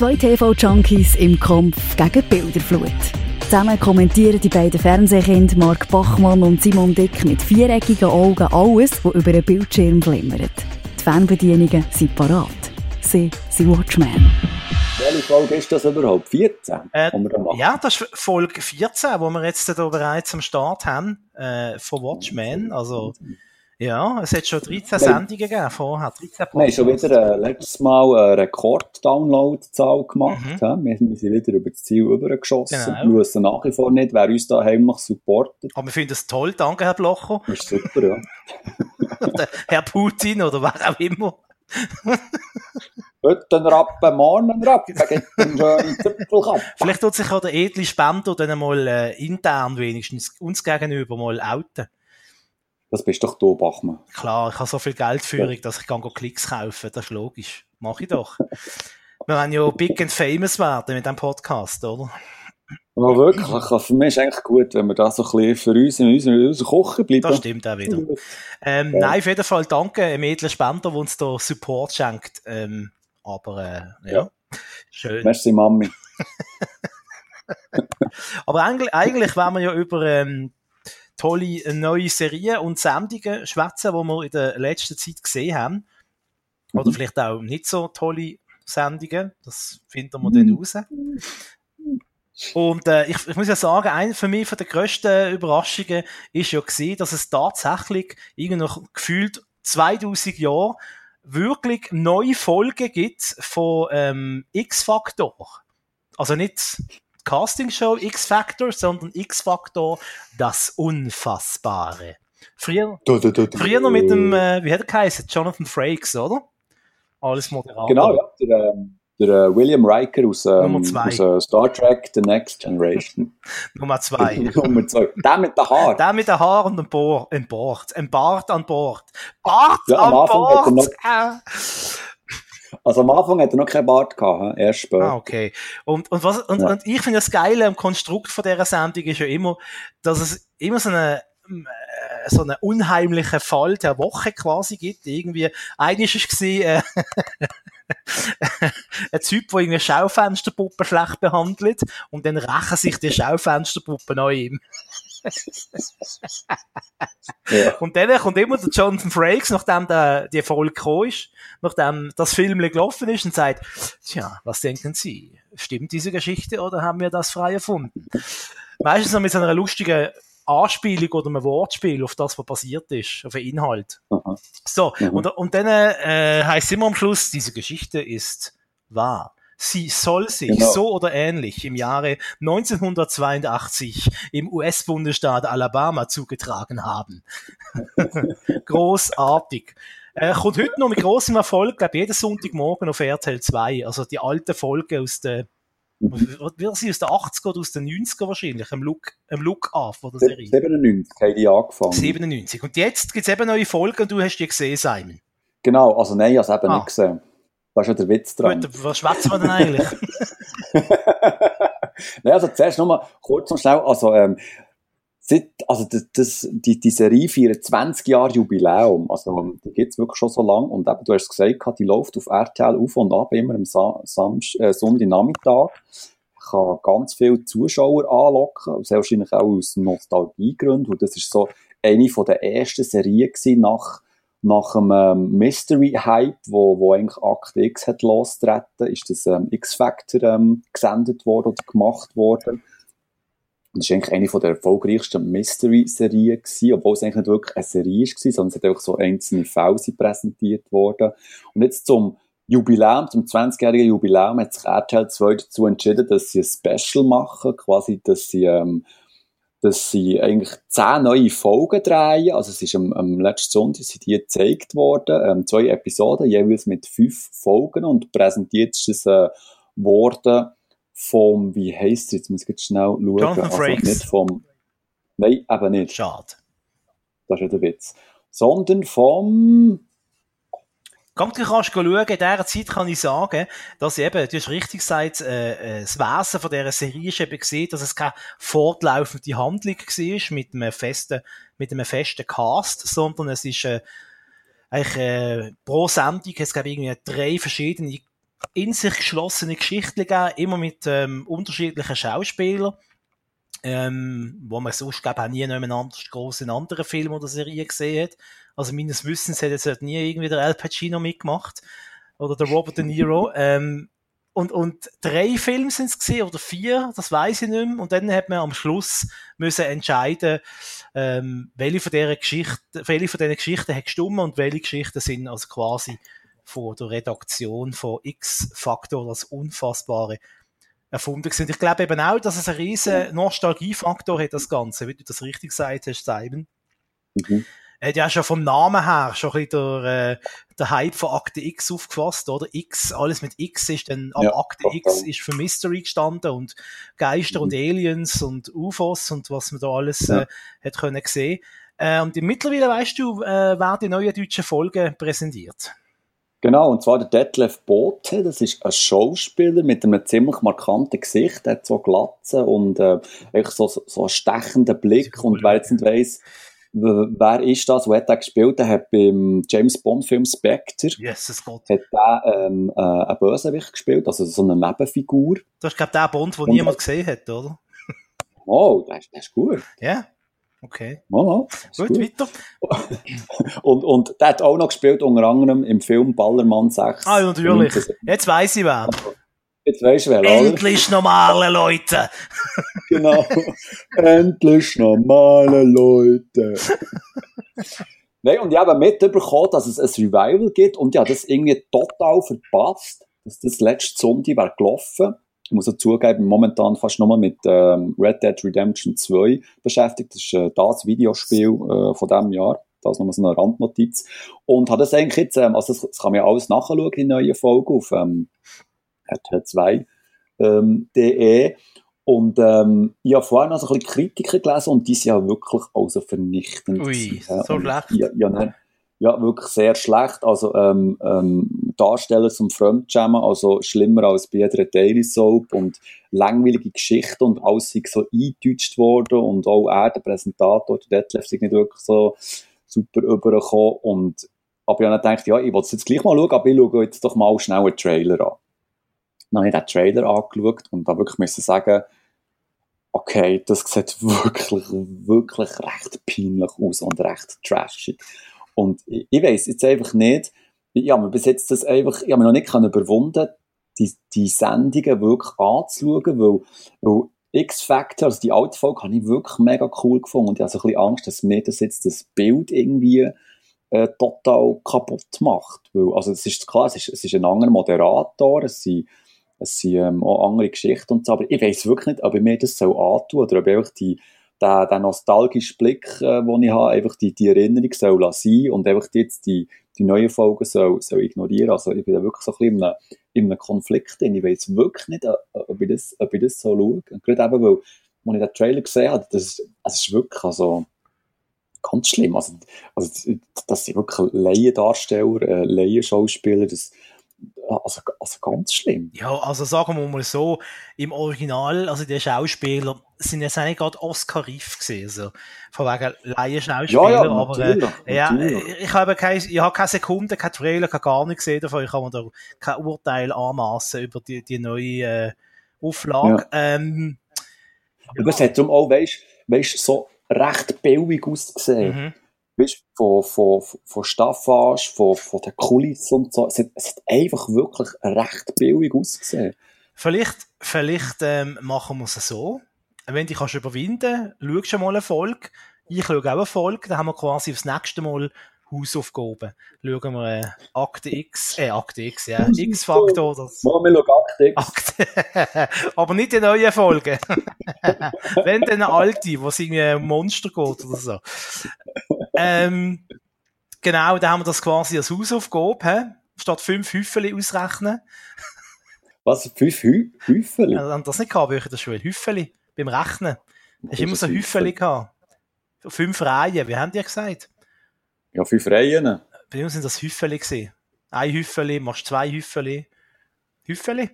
Zwei TV-Junkies im Kampf gegen Bilderflut. Zusammen kommentieren die beiden Fernsehkinder Mark Bachmann und Simon Dick mit viereckigen Augen alles, was über den Bildschirm glimmert. Die Fernbedienungen sind parat. Sie sind Watchmen. Welche Folge ist das überhaupt? 14? Äh, ja, das ist Folge 14, wo wir jetzt hier bereits am Start haben, äh, von Watchmen. Also, ja, es hat schon 13 Sendungen gegeben vorher. 13 wir haben schon wieder äh, letztes Mal eine Rekord-Download-Zahl gemacht. Mhm. Wir, wir, sind wieder über das Ziel übergeschossen. Genau. Wir wissen nach wie vor nicht, wer uns da heimlich supportet. Aber wir finden es toll. Danke, Herr Blocher. Das ist super, ja. Herr Putin oder wer auch immer. Heute ein Rappen, morgen ein Rappen, gibt einen schönen Zipfelkopf. Vielleicht tut sich auch der edle Spender dann mal äh, intern wenigstens uns gegenüber mal outen. Das bist doch du, Bachmann. Klar, ich habe so viel Geldführung, ja. dass ich kann Klicks kaufen Das ist logisch. Mach ich doch. Wir wollen ja big and famous werden mit diesem Podcast, oder? Aber wirklich, für mich ist eigentlich gut, wenn wir da so ein bisschen für uns in unserem Kochen bleiben. Das stimmt auch wieder. Ähm, ja. Nein, auf jeden Fall danke einem edlen Spender, der uns da Support schenkt. Ähm, aber äh, ja. ja, schön. Merci, Mami. aber eigentlich, eigentlich wollen wir ja über ähm, tolle neue Serien und Sendungen schwätzen, die wir in der letzten Zeit gesehen haben. Oder mhm. vielleicht auch nicht so tolle Sendungen. Das finden wir dann mhm. raus. Und äh, ich, ich muss ja sagen, eine für mich von der grössten Überraschungen ist ja gewesen, dass es tatsächlich irgendwie noch gefühlt 2000 Jahre wirklich neue Folgen gibt von ähm, X-Factor. Also nicht Castingshow X-Factor, sondern X-Factor das Unfassbare. Früher, du, du, du, früher noch mit dem, äh, wie hat er geheißen? Jonathan Frakes, oder? Alles Moderator. Genau, ja. Der, ähm, der äh, William Riker aus, ähm, aus uh, Star Trek The Next Generation. Nummer zwei. Nummer zwei. Der mit den Haaren. Der mit den Haaren und Bord, an Bord. Ein Bart an Bord. Bart ja, an Bord! Also am Anfang hat er noch keinen Bart gehabt, erst später. Ah, okay. Und, und, was, und, ja. und ich finde das Geile am Konstrukt von dieser Sendung ist ja immer, dass es immer so eine äh, so einen unheimlichen Fall der Woche quasi gibt. Irgendwie, eines ist gesehen, äh, ein Typ, der irgendwie Schaufensterpuppen schlecht behandelt und dann rächen sich die Schaufensterpuppen an ihm. Ja. Und dann kommt immer der Jonathan Frakes, nachdem der, die Folge gekommen ist, nachdem das Film gelaufen ist und sagt, tja, was denken Sie? Stimmt diese Geschichte oder haben wir das frei erfunden? Meistens noch mit so einer lustigen Anspielung oder einem Wortspiel auf das, was passiert ist, auf den Inhalt. Aha. So, mhm. und, und dann äh, heißt immer am Schluss, diese Geschichte ist wahr. Sie soll sich genau. so oder ähnlich im Jahre 1982 im US-Bundesstaat Alabama zugetragen haben. Großartig. Äh, kommt heute noch mit großem Erfolg, glaube jeden Sonntagmorgen auf RTL 2. Also die alte Folge aus der wird sie aus den 80er oder aus den 90er wahrscheinlich, im Look, im Look an von der Serie. 97 haben die angefangen. 97. Und jetzt gibt es eben neue Folgen und du hast die gesehen, Simon. Genau, also nein, ich habe es eben ah. nicht gesehen. Da ist ja der Witz dran. Gut, was schwätzen wir denn eigentlich? nein, also zuerst nochmal kurz und schnell, also ähm, seit, also das, das, die, die Serie feiert 20 Jahre Jubiläum, also die gibt es wirklich schon so lange und eben, du hast gesagt, die läuft auf RTL auf und ab, immer am Sa äh, Sonntagnachmittag. Ich kann ganz viele Zuschauer anlocken, sehr wahrscheinlich auch aus Nostalgiegründen, und das ist so eine von der ersten Serien nach nach dem ähm, Mystery-Hype, wo, wo eigentlich Act X hat losgetreten, ist das ähm, X-Factor ähm, gesendet worden oder gemacht worden. Das ist eigentlich eine der erfolgreichsten Mystery-Serien obwohl es eigentlich nicht wirklich eine Serie war, sondern es hat einfach so einzelne Fälle präsentiert worden. Und jetzt zum Jubiläum, zum 20-jährigen Jubiläum hat sich RTL 2 dazu entschieden, dass sie ein Special machen, quasi, dass sie, ähm, dass sie eigentlich zehn neue Folgen drehen. Also es ist am, am letzten Sonntag sind die gezeigt worden, ähm, zwei Episoden, jeweils mit fünf Folgen und präsentiert ist es äh, worden vom, wie heisst es jetzt, muss ich jetzt schnell schauen. Jonathan also Frakes. nicht vom, nein, eben nicht. Schade. Das ist ja der Witz. Sondern vom, Du kannst schauen, in dieser Zeit kann ich sagen, dass eben, du hast richtig gesagt, äh, äh, das Wesen von dieser Serie ist eben gesehen, dass es keine fortlaufende Handlung war mit einem festen, mit einem festen Cast, sondern es ist, äh, eigentlich, äh, pro Sendung, es gab irgendwie drei verschiedene in sich geschlossene Geschichten gegeben, immer mit ähm, unterschiedlichen Schauspielern, ähm, wo man sonst, glaube ich, auch nie noch anders groß in anderen Filmen oder Serien gesehen hat. Also meines Wissens hat jetzt halt nie irgendwie der Al Pacino mitgemacht oder der Robert De Niro. Ähm, und, und drei Filme sind es gesehen oder vier, das weiß ich nicht mehr. Und dann hat man am Schluss müssen entscheiden, ähm, welche von dieser Geschichte, welche von diesen Geschichten hat gestummt und welche Geschichten sind also quasi von der Redaktion von X-Faktor, das Unfassbare, erfunden sind. Ich glaube eben auch, dass es einen riesen Nostalgiefaktor hat, das Ganze, wie du das richtig gesagt hast, Simon. Mhm. Er hat ja schon vom Namen her schon ein bisschen der, äh, der Hype von Akte X aufgefasst, oder? X, alles mit X ist dann, ab ja, Akte X ist für Mystery gestanden und Geister mhm. und Aliens und UFOs und was man da alles ja. äh, hat können sehen. Äh, und mittlerweile weißt du, äh, wer die neue deutsche Folge präsentiert. Genau, und zwar der Detlef Bote, das ist ein Schauspieler mit einem ziemlich markanten Gesicht, er hat so Glatze und äh, so, so einen stechenden Blick und wer jetzt nicht weiss, wer ist das, wo hat er gespielt? Er hat beim James Bond Film Spectre yes, hat er, ähm, äh, einen Bösewicht gespielt, also so eine Nebenfigur. Das ist glaube ich der Bond, den niemand gesehen hat, oder? Oh, das, das ist gut. Ja. Yeah. Okay. Oh, gut, gut, weiter. und, und der hat auch noch gespielt, unter anderem im Film Ballermann 6. Ah, natürlich. Jetzt weiss ich wer. Jetzt weisst du wer, oder? Endlich normale Leute. genau. Endlich normale Leute. Nein, und ich habe mitbekommen, dass es ein Revival gibt und ich habe das irgendwie total verpasst, dass das letzte Sonntag wäre gelaufen. Ich muss auch zugeben, momentan fast nur mit ähm, Red Dead Redemption 2 beschäftigt. Das ist äh, das Videospiel äh, von diesem Jahr. Das ist nochmal so eine Randnotiz. Und hat das eigentlich jetzt, ähm, also das, das kann man ja alles nachschauen in neuen Folgen auf ähm, RTL2.de. Ähm, und ähm, ich habe vorhin noch so ein bisschen Kritiker gelesen und die sind ja wirklich also vernichtend. Ui, so schlecht. Ja, ja, ja, wirklich sehr schlecht. Also ähm, ähm, Darsteller zum Fremdschämen, also schlimmer als bei jeder Daily Soap und langweilige Geschichten und alles ist so eingedeutscht worden und auch er, der Präsentator, der Detlef, ist nicht wirklich so super übergekommen und aber ich habe gedacht, ja, ich will es jetzt gleich mal schauen, aber ich schaue jetzt doch mal schnell einen Trailer an. Dann habe ich den Trailer angeschaut und da wirklich müssen sagen, okay, das sieht wirklich, wirklich recht peinlich aus und recht trashig. Und ich, ich weiß jetzt einfach nicht, ich habe mir bis jetzt das einfach, ich habe mir noch nicht überwunden, die, die Sendungen wirklich anzuschauen, weil, weil X-Factor, also die alte Folge, habe ich wirklich mega cool gefunden und ich habe so ein bisschen Angst, dass mir das jetzt das Bild irgendwie äh, total kaputt macht. Weil, also es ist klar, es ist, es ist ein anderer Moderator, es sind es sind ähm, auch andere Geschichten und so, aber ich weiß wirklich nicht, ob ich mir das so antun oder ob ich die, den, den nostalgischen Blick, äh, den ich habe, einfach die, die Erinnerung soll sein und einfach jetzt die, die neuen Folgen soll, soll ignorieren. Also ich bin da wirklich so ein bisschen in einem, in einem Konflikt drin. Ich weiß wirklich nicht, äh, ob ich das, ob ich das so schaue. Und gerade eben, weil, als ich den Trailer gesehen habe, das, das ist wirklich, also, ganz schlimm. Also, also das sind wirklich Laiendarsteller, äh, Laienschauspieler, das, also, also ganz schlimm. Ja, also sagen wir mal so, im Original, also die Schauspieler sind jetzt nicht gerade Oscar-reif gewesen, also von wegen Laien-Schauspieler, ja, ja, aber äh, ja, ich habe keine, ich habe keine Sekunde, kein Trailer, keine gar nicht gesehen davon, ich kann mir da kein Urteil anmassen über die, die neue äh, Auflage. Ja. Ähm. Aber es hat darum auch, weißt, weißt, so recht billig ausgesehen. Mhm weißt, von, von, von Staffage, von, von der Kulisse und so. Es hat, es hat einfach wirklich recht billig ausgesehen. Vielleicht, vielleicht ähm, machen wir es so. Wenn du dich überwinden kannst, schau mal eine Folge. Ich schaue auch eine Folge, dann haben wir quasi aufs nächste Mal Hausaufgaben. Schauen wir äh, Akte X, äh, Akte X, ja, X-Faktor. Das... Mal, wir schauen Akte X. Akte, aber nicht die neue Folge. Wenn dann eine alte, wo es irgendwie ein Monster geht oder so. Ähm, genau, da haben wir das quasi als Hausaufgabe, he? statt fünf Hüffeli ausrechnen. Was, fünf Hü Hüffeli? Ja, das nicht gehabt, ich in der Schule. Hüffeli, beim Rechnen. Hast du immer so Hüffeli gehabt. Fünf Reihen, wie haben die gesagt? Ja, fünf Reihen. Bei uns sind das Hüffeli gewesen. Ein Hüffeli, machst zwei Hüffeli. Hüffeli?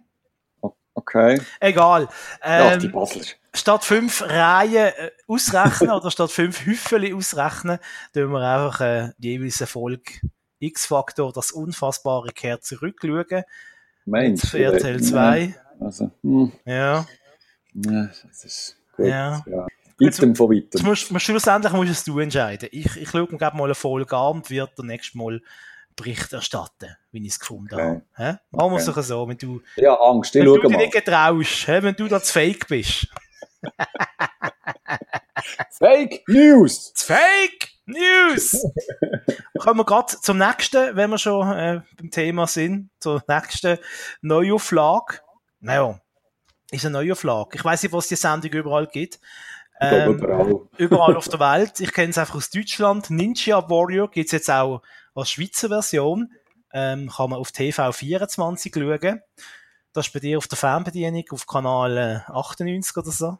Okay. Egal. Ähm, ja, die Basler. Statt fünf Reihen äh, ausrechnen oder statt fünf Hüffeli ausrechnen, tun wir einfach äh, jeweils Erfolg X-Faktor, das Unfassbare kehrt zurückschauen. Meinst du? RTL 2. Also, hm. Ja. Ja, das ist gut. Ja. ja. Weitem von weitem. Musst, musst, schlussendlich musst es du entscheiden. Ich, ich schaue mir mal eine Folge an und werde dann nächstes Mal Bericht erstatten, wie ich es gefunden okay. habe. Machen wir es doch so, wenn du, ja, Angst, ich wenn du dich mal. nicht getraust, hä? wenn du da zu fake bist. Fake News! Fake News! Kommen wir gerade zum nächsten, wenn wir schon äh, beim Thema sind, zur nächsten Neuauflage. Naja, ist eine Neuauflage. Ich weiß nicht, was die Sendung überall gibt. Ähm, überall. überall auf der Welt. Ich kenne es einfach aus Deutschland. Ninja Warrior gibt es jetzt auch als Schweizer Version. Ähm, kann man auf TV 24 schauen. Das ist bei dir auf der Fernbedienung auf Kanal 98 oder so.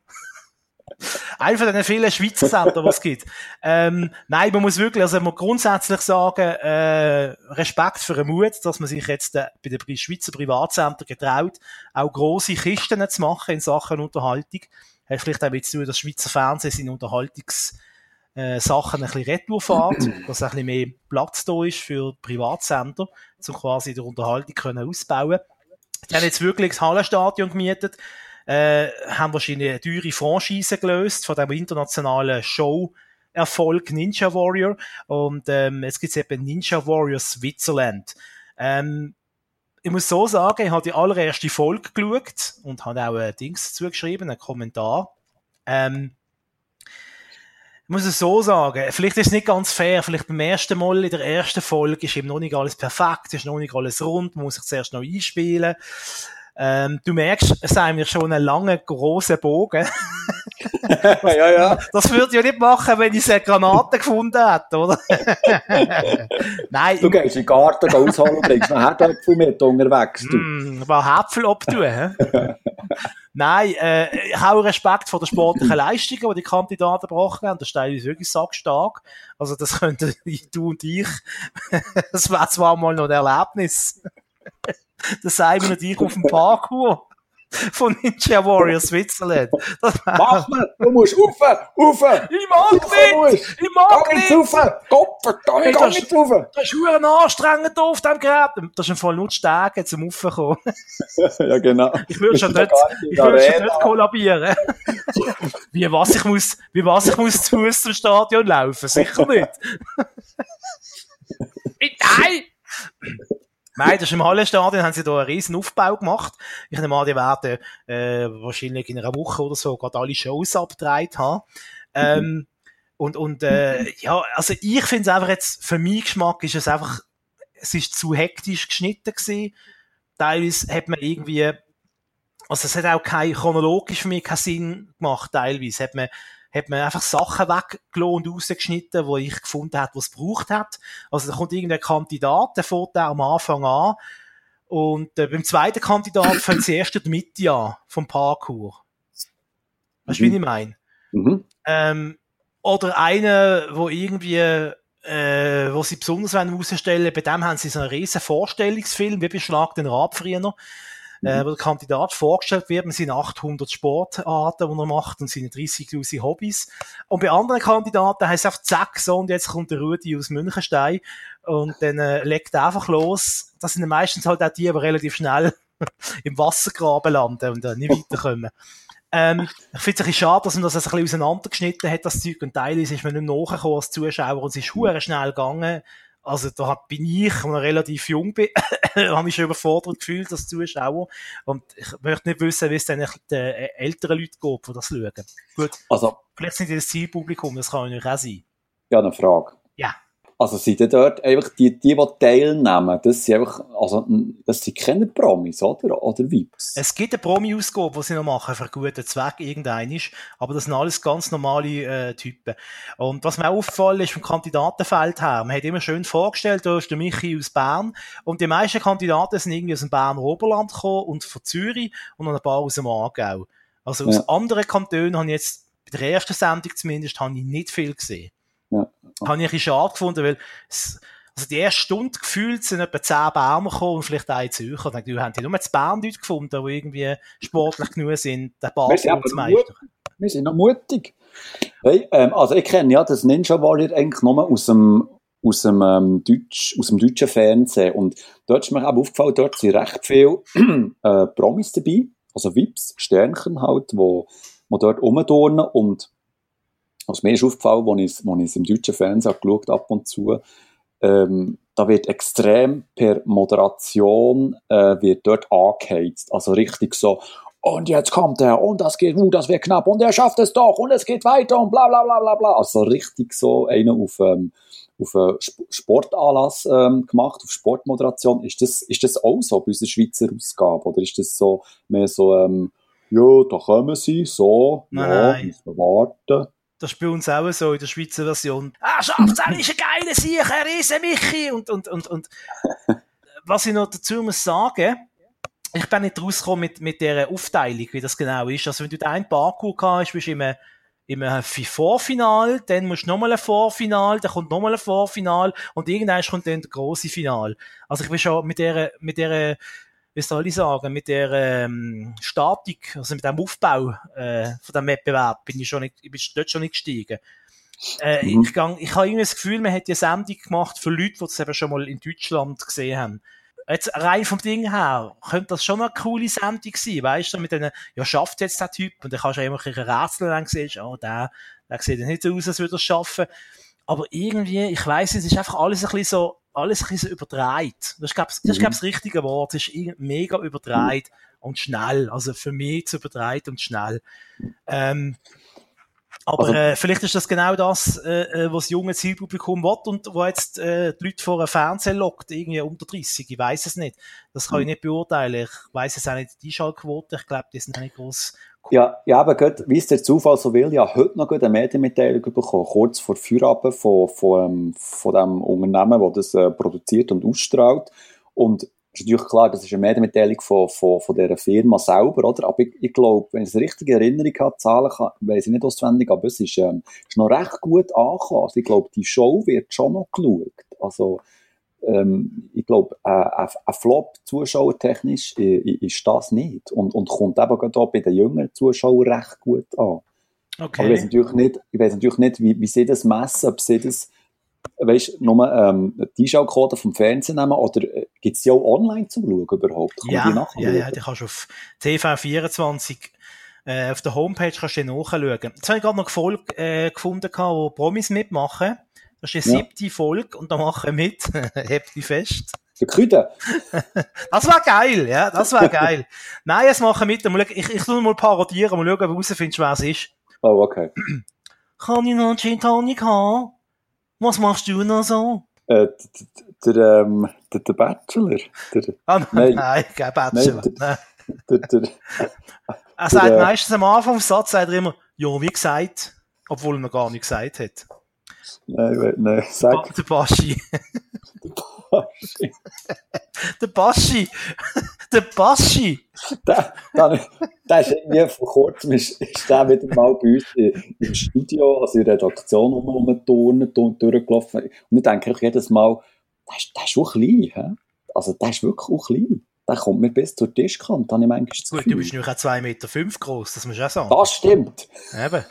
Einer von den vielen Schweizer Sender, was es gibt. Ähm, nein, man muss wirklich, also man grundsätzlich sagen, äh, Respekt für den Mut, dass man sich jetzt äh, bei den Schweizer Privatsender getraut, auch große Kisten zu machen in Sachen Unterhaltung. Hat vielleicht auch mit zu tun, dass Schweizer Fernsehen seine Unterhaltungs äh, Sachen ein bisschen retour fährt, dass ein bisschen mehr Platz da ist für Privatsender, um quasi die Unterhaltung können ausbauen. Die haben jetzt wirklich das Hallenstadion gemietet, äh, haben wahrscheinlich eine teure Franchise gelöst von dem internationalen Show Erfolg Ninja Warrior und ähm, jetzt gibt's eben Ninja Warrior Switzerland. Ähm, ich muss so sagen, ich habe die allererste Folge geschaut und habe auch ein Dings dazu geschrieben, einen Kommentar. Ähm, ich muss es so sagen, vielleicht ist es nicht ganz fair, vielleicht beim ersten Mal in der ersten Folge ist eben noch nicht alles perfekt, ist noch nicht alles rund, man muss sich zuerst noch einspielen. Ähm, du merkst, es ist eigentlich schon ein langer, großer Bogen. ja, ja. Das würde ich ja nicht machen, wenn ich eine Granate gefunden hätte, oder? Nein. Du gehst in den Garten ausholen und bringst noch Herdöpfel mit unterwegs. Du. Mm, mal Häpfel abtun? Nein, äh, ich habe Respekt vor den sportlichen Leistungen, die die Kandidaten gebracht haben. Das ist teilweise wirklich sackstark. Also das könnten du und ich, das wäre zwar mal noch ein Erlebnis. Das sagen wir dich auf dem Parkour von Ninja Warrior Switzerland. Mach mal, du musst rauf, rauf. Ich mag nicht, ich mag nicht. Rauf, Gott verdammt, hey, geh nicht rauf. Das ist verdammt anstrengend auf dem Gerät. Das ist im Fall nur die Stege zum Raufkommen. ja, genau. Ich würde schon nicht, ich würde schon nicht kollabieren. wie was ich muss, wie was ich muss zu Fuß zum Stadion laufen? Sicher nicht. Nein! Nein, das ist im Hallenstadion, haben sie da einen riesen Aufbau gemacht. Ich nehme an, die werden äh, wahrscheinlich in einer Woche oder so gerade alle Shows abgedreht haben. Ähm, und und äh, ja, also ich finde es einfach jetzt, für meinen Geschmack ist es einfach, es ist zu hektisch geschnitten gewesen. Teilweise hat man irgendwie, also es hat auch kein, chronologisch für mich keinen Sinn gemacht, teilweise hat man hat man einfach Sachen weggelassen und rausgeschnitten, wo ich gefunden habe, was es braucht hat. Also da kommt irgendein Kandidat, der fährt am Anfang an und äh, beim zweiten Kandidat fängt sie erst in der Mitte an vom Parkour. Weißt du, mhm. wie ich meine? Mhm. Ähm, oder einer, wo irgendwie äh, wo sie besonders herausstellen bei dem haben sie so einen riesen Vorstellungsfilm, wie beschlag den Rad früher äh, wo der Kandidat vorgestellt wird mit seinen 800 Sportarten, die er macht und seinen 30.000 Hobbys. Und bei anderen Kandidaten heißt es einfach zack, so, und jetzt kommt der Rudi aus Münchenstein und dann äh, legt er einfach los. Das sind meistens halt auch die, die relativ schnell im Wassergraben landen und äh, nicht weiterkommen. Ähm, ich finde es ein bisschen schade, dass man das ein bisschen auseinandergeschnitten hat, das Zeug, und teilweise ist man nicht nachgekommen als Zuschauer und es ist hure schnell gegangen. Also da bin ich, als ich relativ jung bin, habe ich schon überfordert gefühlt als Zuschauer. Und ich möchte nicht wissen, wie es dann den älteren Leuten geht, die das schauen. Gut, also, vielleicht sind die das Zielpublikum, das kann natürlich auch sein. Ja, eine Frage. Ja. Also sind dort einfach die, die, die teilnehmen, das sind einfach, also, das sind keine Promis, oder? Oder Vips? Es gibt eine Promi-Ausgabe, die sie noch machen, für einen guten Zweck, irgendein ist. Aber das sind alles ganz normale, äh, Typen. Und was mir auffällt, ist vom Kandidatenfeld her, man hat immer schön vorgestellt, da ist der Michi aus Bern. Und die meisten Kandidaten sind irgendwie aus dem Berner Oberland gekommen und von Zürich und noch ein paar aus dem Aargau. Also aus ja. anderen Kantonen habe ich jetzt, bei der ersten Sendung zumindest, habe ich nicht viel gesehen. Ja. Habe ich schade gefunden, weil es, also die erste Stunde gefühlt sind etwa zehn Berner gekommen und vielleicht ein Zürcher. Dann haben die nur zu Bern Leute gefunden, die irgendwie sportlich genug sind, den Ball zu meistern. Wir sind noch mutig. Hey, ähm, also ich kenne ja das Ninja Warrior eigentlich nur aus dem aus dem, ähm, Deutsch, aus dem deutschen Fernsehen. Und dort ist mir eben aufgefallen, dort sind recht viele äh, Promis dabei, also Vips, Sternchen halt, wo, wo dort rumturnen und also mir ist aufgefallen, als ich, als ich es im deutschen Fernsehen geschaut ab und zu, ähm, da wird extrem per Moderation äh, wird dort angeheizt. Also richtig so, und jetzt kommt er und das geht, uh, das wird knapp und er schafft es doch und es geht weiter und bla bla bla bla bla. Also richtig so einer auf, ähm, auf einen Sportanlass ähm, gemacht, auf Sportmoderation. Ist das, ist das auch so bei unserer Schweizer Ausgabe oder ist das so mehr so, ähm, ja, da kommen sie, so, Nein, ja, müssen wir warten. Das ist bei uns auch so in der Schweizer Version. Ah, schafft's, er ist ein geiler Sieg, er ist ein Michi. Und, und, und, und. Was ich noch dazu muss sagen, ich bin nicht rausgekommen mit, mit dieser Aufteilung, wie das genau ist. Also, wenn du einen Parkour hast, bist du im, im Vorfinal, dann musst du nochmal ein Vorfinal, dann kommt nochmal ein Vorfinal und irgendwann kommt dann der große Final. Also, ich bin schon mit dieser, mit dieser, wie soll ich sagen, mit der ähm, Statik, also mit dem Aufbau äh, von dem Wettbewerb, bin ich schon nicht, ich bin dort schon nicht gestiegen. Äh, Mhm. Ich, gang, ich habe irgendwie das Gefühl, man hat die Sendung gemacht für Leute, die das eben schon mal in Deutschland gesehen haben. Jetzt rein vom Ding her, könnte das schon eine coole Sendung sein, weißt du, mit denen, ja, schafft jetzt der Typ, und dann kannst du einfach ein Rätsel, dann siehst, oh, der, der sieht ja nicht so aus, als würde er es schaffen. Aber irgendwie, ich weiss nicht, es ist einfach alles ein bisschen so, alles ein bisschen so überdreht. Das ist, glaub, ich, Mhm. das richtige Wort. Es ist mega überdreht und schnell. Also für mich zu überdreht und schnell. Ähm, aber Also- äh, vielleicht ist das genau das, äh, äh, was das junge Zielpublikum will und wo jetzt äh, die Leute vor einem Fernseher lockt, irgendwie unter 30. Ich weiß es nicht. Das kann ich nicht beurteilen. Ich weiß es auch nicht, die Schallquote. Ich glaube, die sind nicht groß. Ja, ja, aber gerade, wie es der Zufall so will, ja, heute noch eine Medienmitteilung bekommen, kurz vor Feierabend von, von, ähm, von dem Unternehmen, das das äh, produziert und ausstrahlt. Und es ist natürlich klar, das ist eine Medienmitteilung von, von, von dieser Firma selber, oder? Aber ich, ich glaube, wenn ich es richtig in Erinnerung habe, Zahlen kann, weiss ich nicht auswendig, aber es ist, ähm, ist noch recht gut angekommen. Also ich glaube, die Show wird schon noch geschaut. Also, ähm, ich glaube, äh, ein, ein Flop zuschauertechnisch äh, ist das nicht. Und, und kommt eben gerade auch bei den jüngeren Zuschauern recht gut an. Aber ich weiß Okay. natürlich nicht, ich weiß natürlich nicht wie, wie sie das messen, ob sie das, weißt, nur ähm, die Einschaltquote vom Fernsehen nehmen oder äh, gibt es die auch online zum Schauen überhaupt? Kann man die Ja, ja, ja, die kannst du auf TV24 äh, auf der Homepage kannst du nachschauen. Jetzt habe ich gerade noch Folge äh, gefunden, wo Promis mitmachen. Das ist die Ja. siebte Folge und da machen mit. Hebt die fest. Der Küde? Das war geil, ja, das war geil. Nein, jetzt machen mit. Mal schauen, Ich, ich tu mal parodieren, mal schauen, ob du rausfindest, wer es ist. Oh, okay. Kann ich noch einen Gin Tonic haben? Was machst du noch so? Äh, der, ähm, der, der Bachelor. Der, Ah, nein, Nein. kein Bachelor. Nein, Nein. der, der, Er sagt der- meistens am Anfang vom Satz sagt er immer, ja, wie gesagt, obwohl er noch gar nicht gesagt hat. Nein, nein, sag. Der Baschi. Der Baschi. Der Baschi. Der, der, der ist irgendwie vor kurzem ist, ist der wieder mal bei uns im Studio, also in der Redaktion rum- rumgeturnt und durchgelaufen. Und ich denke ich jedes Mal, der ist, der ist auch klein. He? Also der ist wirklich auch klein. Der kommt mir bis zur Tischkante, habe ich manchmal das Gut, du bist nämlich auch 2,5 Meter fünf groß, das musst du auch sagen. Das stimmt. Eben.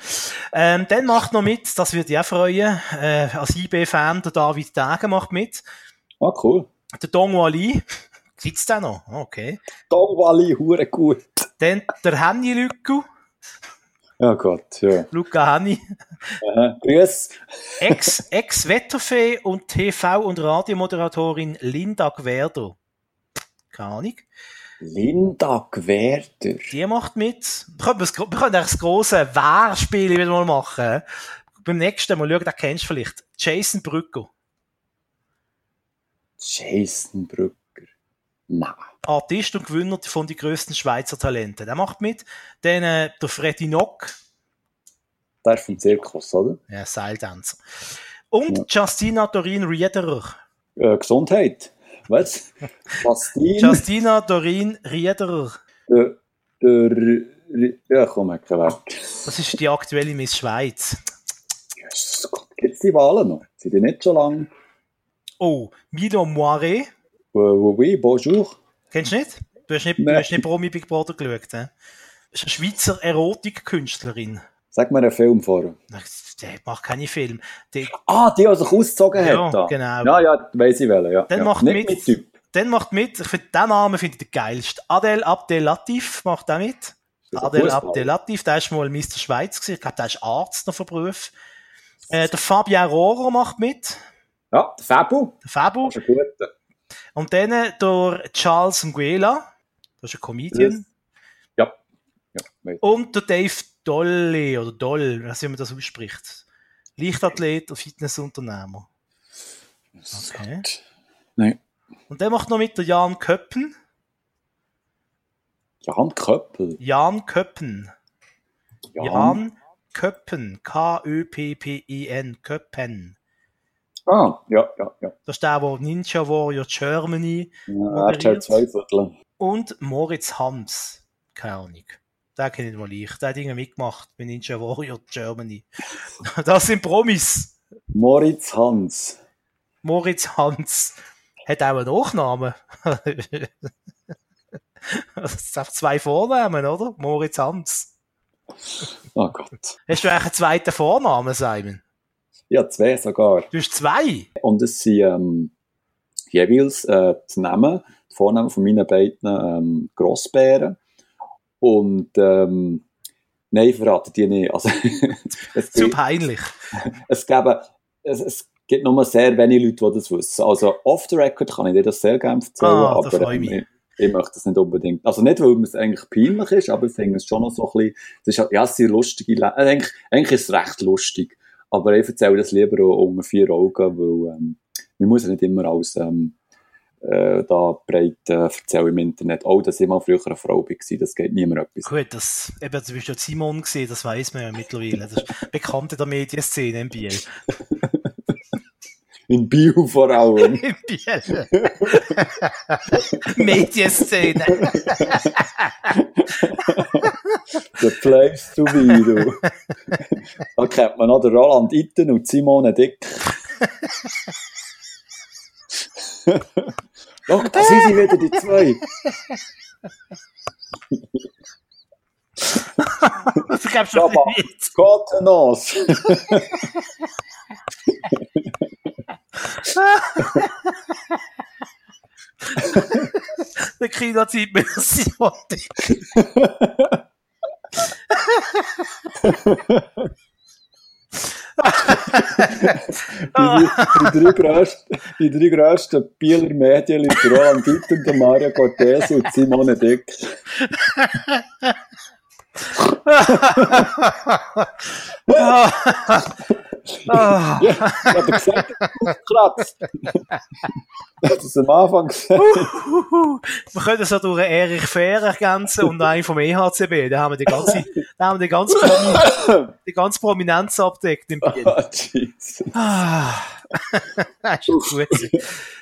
Ähm, dann macht noch mit, das würde ich auch freuen, äh, als IB-Fan, der David Degen macht mit. Ah, cool. Der Dong Wali, gibt's den noch? Okay. Tom Wally, hure gut. Dann der Henny Lücku, Ja Gott, ja. Luca Aha. Grüß. Ex- Ex-Wetterfee und TV- und Radiomoderatorin Linda Gwerder. Keine Ahnung. Linda Gwerder. Die macht mit. Wir können, das- wir können das grosse Wer-Spiel wieder mal machen. Beim nächsten Mal schauen, den kennst du vielleicht. Jason Brücker. Jason Brücker. Nein. Artist und Gewinner von die grössten Schweizer Talente. Der macht mit. Dann äh, der Freddy Nock, Der ist vom Zirkus, oder? ja, Seildanzer. Und Justina Dorin Riederer. Äh, Gesundheit. Was? Bastin. Justina Dorin Riederer. Der, der, ja, komm, Wert. Das ist die aktuelle Miss Schweiz. Jesus Gott, gibt es die Wahlen noch? Sind die nicht so lang? Oh, Milo Moiret. Oui, oui, oui, bonjour. Kennst du nicht? Du hast nicht, du Nein. hast nicht Promi Big Brother geschaut, hä? Das ist eine Schweizer Erotikkünstlerin. Sag mir einen Film vor. Der macht keine Film. Der, Ah, die, die sich ausgezogen Ja, hat. da. genau. Ja, ja, weiss ich welchen, ja. Dann ja. macht Nicht mit- mit der macht mit. Ich finde, den Namen finde ich den geilsten. Adel Abdel Latif macht auch mit. Adel Fußballer. Abdel Latif, der ist mal Mr. Schweiz gewesen. Ich glaube, der ist Arzt noch von Beruf. Äh, der Fabien Rohrer macht mit. Ja, der Fabu. Der Fabu. Das ist ein guter. Und dann der Charles Nguela. Das ist ein Comedian. Ja. ja. Und der Dave Dolly oder Doll, weiß nicht, wie man das ausspricht. Leichtathlet und Fitnessunternehmer. Okay. Nein. Und der macht noch mit der Jan Köppen. Jan Köppel. Jan Köppen. Jan. Jan Köppen. K-Ö-P-P-I-N. Köppen. Ah, ja, ja, ja. Das ist der, der Ninja Warrior Germany ja Moderiert. Zwei Viertel. und Moritz Hams. Keine Ahnung. Den kenne ich mal ich. Der hat Dinge mitgemacht bei Ninja Warrior Germany. Das sind Promis. Moritz Hans. Moritz Hans hat auch einen Nachnamen. Das sind einfach zwei Vornamen, oder? Moritz Hans. Oh Gott. Hast du eigentlich einen zweiten Vornamen, Simon? Ja, zwei sogar. Du hast zwei. Und es sind ähm, jeweils äh, die Namen, die Vornamen von meinen beiden ähm, Grossbären. Und ähm, nein, verraten die nicht. Also, es, Zu peinlich. es, geben, es, es gibt nur sehr wenige Leute, die das wissen. Also off the record kann ich dir das sehr gerne erzählen, Ah, aber ich ähm, mich. ich, ich möchte das nicht unbedingt. Also nicht, weil es eigentlich peinlich ist, aber ich finde es schon noch so ein bisschen, das ist, ja- ja, es sind lustige, Le äh, eigentlich, eigentlich ist es recht lustig. Aber ich erzähle das lieber auch unter vier Augen, weil ähm, man muss ja nicht immer alles ähm, äh, da breit äh, erzählen im Internet. Auch, dass ich mal früher eine Frau war, das geht niemand etwas. Gut, das, eben, du bist ja Simon gesehen, das weiß man ja mittlerweile. Das ist bekannt in der Medienszene in Biel. In Bio vor allem. In Biel. Medienszene. The place to be, du. da kennt man noch den Roland Itten und Simone Dick. Schau, da sind sie wieder, die zwei. Das gab's schon Aber nicht. Gotenos. Der Kinderzeit mit der Simon Dick. Die, drei grössten, die drei grössten Bieler Medien der Roland Itten, der Mario Cortese und Simone Dick. Ah, Ja, hab dir gesagt, das ist am Anfang gesagt. wir können so durch Erich Fehr ergänzen und einen vom EHCB. Da haben wir die ganze, da haben wir die ganze, die ganze Prominenz abdeckt im. Ah, das ist gut.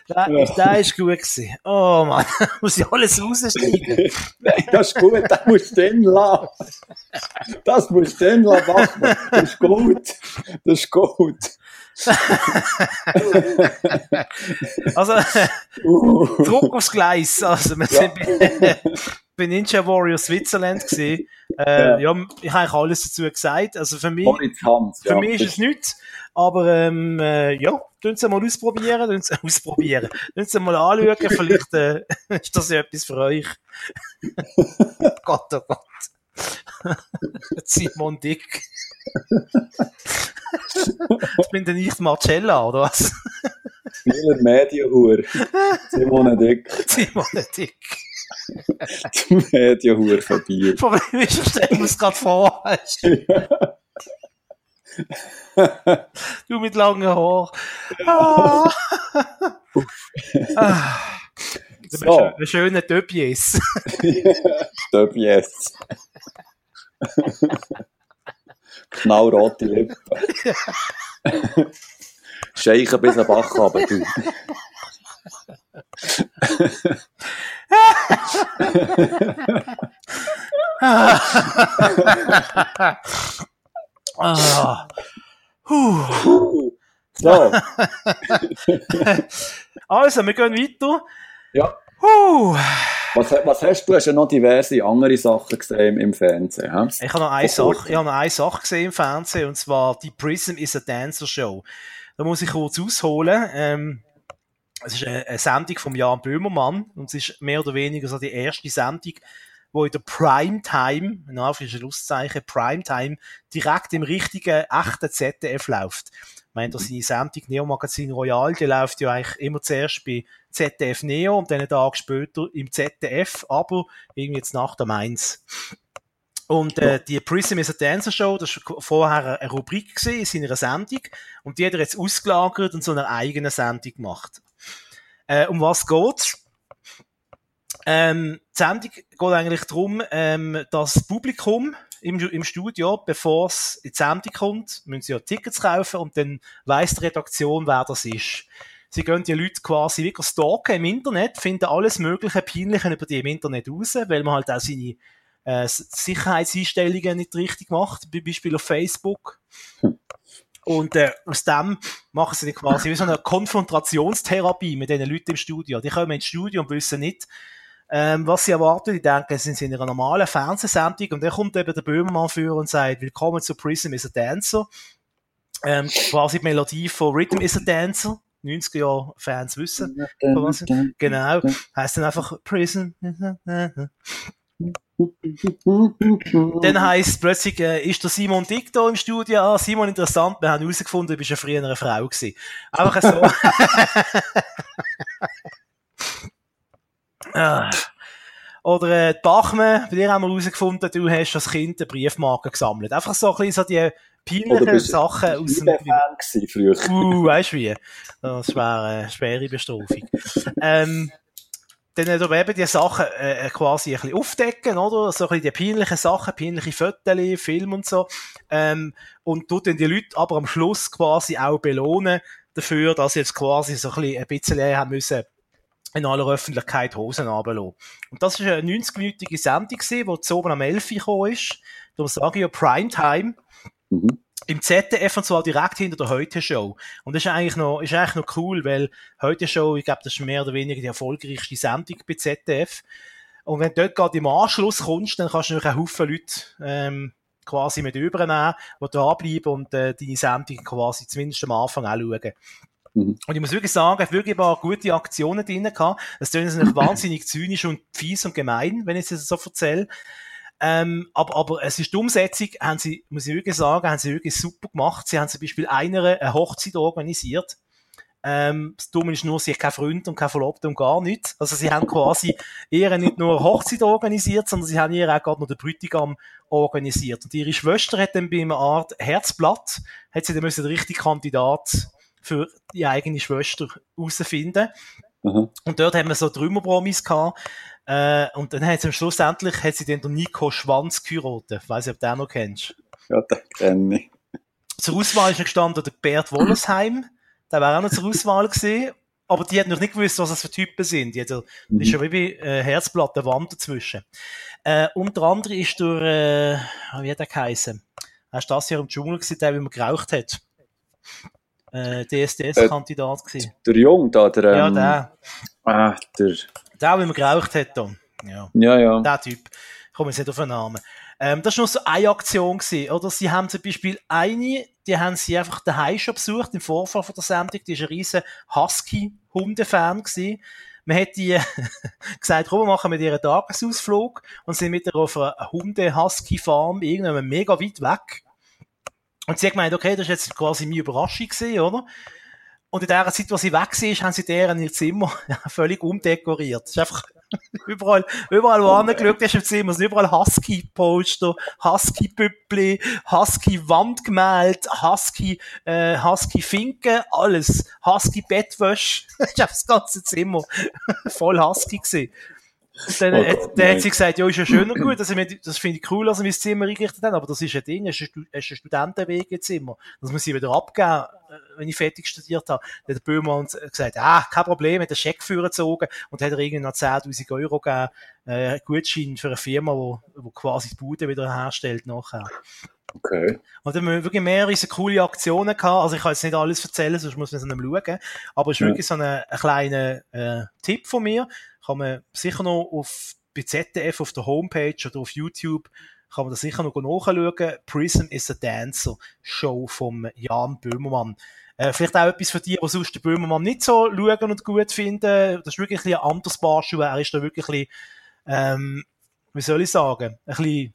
Das ist, das ist gut gewesen. Oh Mann, muss ich alles rausschneiden. Nein, das ist gut, das musst du dann lassen. Das musst du dann lassen. Das ist gut. Das ist gut. Also, Uh. Druck aufs Gleis. Also, wir sind bei, bei Ninja Warrior Switzerland gesehen. Äh, ja. ich habe eigentlich alles dazu gesagt. Also für mich, Hans. für ja. mich ist es nichts. Aber ähm, äh, ja, tun Sie mal ausprobieren, tun Sie ausprobieren, tun Sie mal anschauen. Vielleicht äh, ist das ja etwas für euch. Gott, oh Gott. Simon Dick. Ich bin der nicht Marcella, oder was? Spieler Medienhur. Simone Dick. Simon Dick. Die Medienhur von Bier. Problem ist, ich stelle mir es gerade vor. weisst du. Du mit langen Haaren. Ah. Ah. Du bist So. ein schöner Döpies. Döb yes. Knallrote Lippen. Scheichen bis an Bach runter, du. Ah. Puh. So, Also, wir gehen weiter. ja. Puh. Was, was hast du? Hast ja noch diverse andere Sachen gesehen im Fernsehen. He? Ich habe noch eine Sache, ich habe noch eine Sache gesehen im Fernsehen, und zwar die Prism is a Dancer Show. Da muss ich kurz ausholen. Ähm, es ist eine, eine Sendung vom Jan Böhmermann und es ist mehr oder weniger so die erste Sendung, wo in der Primetime, in Anführungszeichen Schlusszeichen, Primetime, direkt im richtigen, echten ZDF läuft. Ich meine, dass seine Sendung Neo Magazin Royal, die läuft ja eigentlich immer zuerst bei ZDF Neo und dann einen Tag später im ZDF, aber irgendwie jetzt nach der Mainz. Und äh, die Prism is a Dancer Show, das war vorher eine Rubrik in seiner Sendung und die hat er jetzt ausgelagert und so eine eigene Sendung gemacht. Äh, um was geht's? Ähm, die Sendung geht eigentlich darum, ähm, dass das Publikum im, im Studio, bevor es in die kommt, müssen sie ja Tickets kaufen und dann weiss die Redaktion, wer das ist. Sie gehen die Leute quasi wirklich stalken im Internet, finden alles mögliche Peinliche über die im Internet raus, weil man halt auch seine äh, Sicherheitseinstellungen nicht richtig macht, zum Beispiel auf Facebook. Und äh, aus dem machen sie quasi wie so eine Konfrontationstherapie mit diesen Leuten im Studio. Die kommen ins Studio und wissen nicht, ähm, was sie erwarten. Die denken, sie sind in einer normalen Fernsehsendung und dann kommt eben der Böhmermann für und sagt, willkommen zu Prism is a Dancer. Ähm, quasi die Melodie von Rhythm is a Dancer. 90er Jahre Fans wissen. Was, genau. Heißt dann einfach Prism. Dann heisst plötzlich, äh, ist der Simon Dick da im Studio? Ah, Simon, interessant, wir haben herausgefunden, du bist ja früher eine Frau gewesen. Einfach so. ah. Oder äh, Bachmann, bei dir haben wir herausgefunden, du hast als Kind eine Briefmarke gesammelt. Einfach so ein bisschen so die peinlichen Sachen aus dem... Fan früher. Uh, weißt du wie? Das wäre eine schwere Bestrafung. ähm, dann äh, eben die Sachen äh, quasi ein bisschen aufdecken, oder? So ein bisschen die peinlichen Sachen, peinliche Fotos, Film und so. Ähm, und tut dann die Leute aber am Schluss quasi auch belohnen dafür, dass sie jetzt quasi so ein bisschen, ein bisschen haben müssen in aller Öffentlichkeit Hosen runterlassen. Und das war eine 90-minütige Sendung, die zu oben am 11 Uhr gekommen ist. Darum sage ich ja Primetime. Mhm im ZDF und zwar direkt hinter der Heute-Show. Und das ist eigentlich noch, ist eigentlich noch cool, weil Heute-Show, ich glaube, das ist mehr oder weniger die erfolgreichste Sendung bei ZDF. Und wenn du dort gerade im Anschluss kommst, dann kannst du natürlich einen Haufen Leute, ähm, quasi mit übernehmen, die da bleiben und äh, deine Sendung quasi zumindest am Anfang anschauen. Mhm. Und ich muss wirklich sagen, wirklich ein paar gute Aktionen drin gehabt. Das tun natürlich wahnsinnig zynisch und fies und gemein, wenn ich es so erzähle. Ähm, aber, aber es ist die Umsetzung, haben sie, muss ich wirklich sagen, haben sie wirklich super gemacht. Sie haben zum Beispiel einer eine Hochzeit organisiert. Ähm, das Dumme ist nur, sie hat keinen Freund und kein Verlobter und gar nichts. Also sie haben quasi eher nicht nur eine Hochzeit organisiert, sondern sie haben ihr auch gerade noch den Bräutigam organisiert. Und ihre Schwester hat dann bei einer Art Herzblatt, hat sie dann müssen den richtigen Kandidat für die eigene Schwester herausfinden. Mhm. Und dort haben wir so Trümmerpromis gehabt, äh, und dann hat sie schlussendlich hat sie den Nico Schwanz geheiratet. Ich weiss nicht, ob du den noch kennst. Ja, den kenne ich. Zur Auswahl ist gestanden der Bert Wollersheim. Der wäre auch noch zur Auswahl gewesen. Aber die hat noch nicht gewusst, was das für Typen sind. Die hat, mhm. ist ja wie bei äh, Herzblatt, der Wand dazwischen. Äh, unter anderem ist durch, äh, wie hat der geheißen? Hast du das hier im Dschungel gesehen, der, wie man geraucht hat? Äh, DSDS-Kandidat äh, gewesen. Der Jung da, der, ähm, Ja, der. Ah, der. Der, wie man geraucht hat, da. Ja. Ja, ja. Der Typ. Ich komme jetzt nicht auf den Namen. Ähm, das war nur so eine Aktion gewesen, oder? Sie haben zum Beispiel eine, die haben sie einfach daheim schon besucht, im Vorfall von der Sendung, die ist ein riesen Husky-Hundefan gewesen. Man hat die gesagt, komm, wir machen mit ihren Tagesausflug und sind mit ihr auf einer Hunde-Husky-Farm irgendwann mega weit weg. Und sie hat gemeint, okay, das ist jetzt quasi meine Überraschung gewesen, oder? Und in der Zeit, wo sie weg war, haben sie deren ihr Zimmer völlig umdekoriert. Das ist einfach überall, überall, wo angeschaut hast im Zimmer, sind überall Husky-Poster, Husky-Püppli, Husky-Wandgemälde, Husky, äh, Husky-Finken, alles. Husky-Bettwäsche. das ist das ganze Zimmer voll Husky gewesen. Dann, oh, hat, dann hat sie gesagt, ja, ist ja schön und gut, ich, das finde ich cool, dass sie mein Zimmer eingerichtet haben, aber das ist ein Ding, es ist ein, ein Studentenwegezimmer. Das muss ich wieder abgeben, äh, wenn ich fertig studiert habe. Dann hat der Böhmer gesagt, ah, kein Problem, hat den Scheck gezogen und hat er irgendwie noch 10.000 Euro gegeben, äh, Gutschein für eine Firma, wo, wo quasi die Bude wieder herstellt nachher. Okay. Und dann haben wir wirklich mehrere so coole Aktionen gehabt. Also ich kann jetzt nicht alles erzählen, sonst muss man es nicht schauen. Aber es ist Ja. wirklich so ein, ein kleiner äh, Tipp von mir. Kann man sicher noch auf bei ZDF auf der Homepage oder auf YouTube kann man das sicher noch nachschauen. Prism is a Dancer Show vom Jan Böhmermann. Äh, vielleicht auch etwas für die, die sonst den Böhmermann nicht so schauen und gut finden. Das ist wirklich ein, anderes Barschuh. Er ist da wirklich ähm, wie soll ich sagen, ein bisschen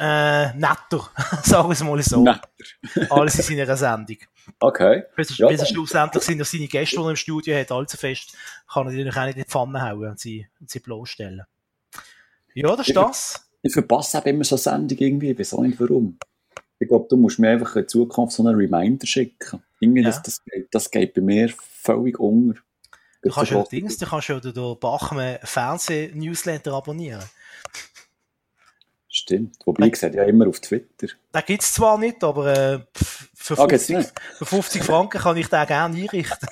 äh, netter, sagen wir es mal so. Netter. Alles in seiner Sendung. Okay. Bis, Ja. bis er schlussendlich sind seine Gäste, die er im Studio hat, allzu fest, kann er natürlich auch nicht in die Pfanne hauen und sie, und sie bloßstellen. Ja, das ist Ja. das. Ich verpasse eben immer so Sendungen irgendwie, ich weiß auch nicht warum. Ich glaube, du musst mir einfach in Zukunft so einen Reminder schicken. Irgendwie, Ja. das, das, geht, das geht bei mir völlig unter. Du kannst ja Dings, du kannst ja den Bachmann Fernseh-Newsletter abonnieren. Stimmt. Wobei, ich sehe ja immer auf Twitter. Den gibt's zwar nicht, aber äh, für, Ah, gibt's 50, nicht? für 50 Franken kann ich den gerne einrichten.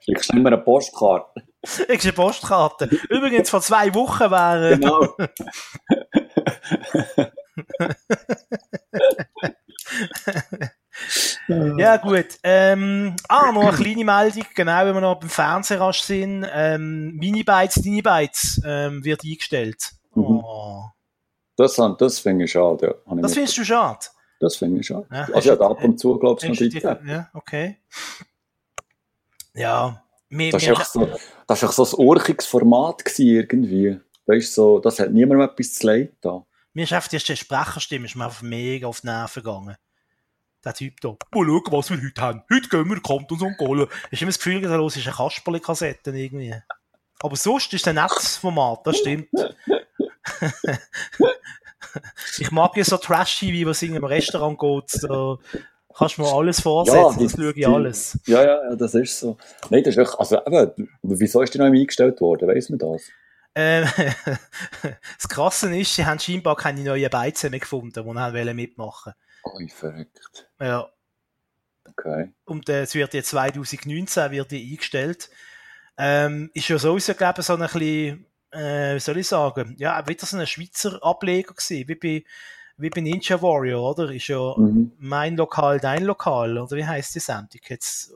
Schickst du immer eine Postkarte. Ich eine Postkarte. Übrigens, vor zwei Wochen wäre äh, Genau. Ja, gut. Ähm, ah, noch eine kleine Meldung, genau, wenn wir noch beim Fernsehrasch sind. Ähm, Minibytes, Minibytes ähm, wird eingestellt. Mhm. Oh. Das, das finde ich schade. Ja. Das findest du schade? das finde ich schade. Ja, also, ja, ab und zu, glaube ich, noch Das Ja, okay. Ja, ist mir, echt so, das echt so ein urchiges Format gewesen, irgendwie. Weißt du, so, das hat niemandem etwas zu leid da. mir ist einfach die Sprecherstimme ist mir einfach mega auf die Nerven gegangen. Der Typ da. Mal schauen, was wir heute haben. Heute gehen wir, kommt uns und Goal. Ich habe das Gefühl, da los ist eine Kasperle-Kassette irgendwie. Aber sonst ist es ein nettes Format, das stimmt. ich mag ja so Trash-TV, was in einem Restaurant geht. Da kannst du mir alles vorsetzen, die- das schaue ich alles. Ja, ja, ja, das ist so. Nein, das ist echt, also, eben, wieso ist die noch eingestellt worden? Weiss man das? Ähm, das Krasse ist, sie haben scheinbar keine neuen Beizen mehr gefunden, die wollen mitmachen Oh, ich verrückt. Ja. Okay. Und äh, es wird jetzt 2019 wird die eingestellt. Ähm, ist ja sowieso, glaube ich, so ein bisschen, äh, wie soll ich sagen, ja, wieder so ein Schweizer Ableger gewesen, wie bei, wie bei Ninja Warrior, oder? Ist ja Mhm. mein Lokal, dein Lokal, oder wie heisst die Sendung? Jetzt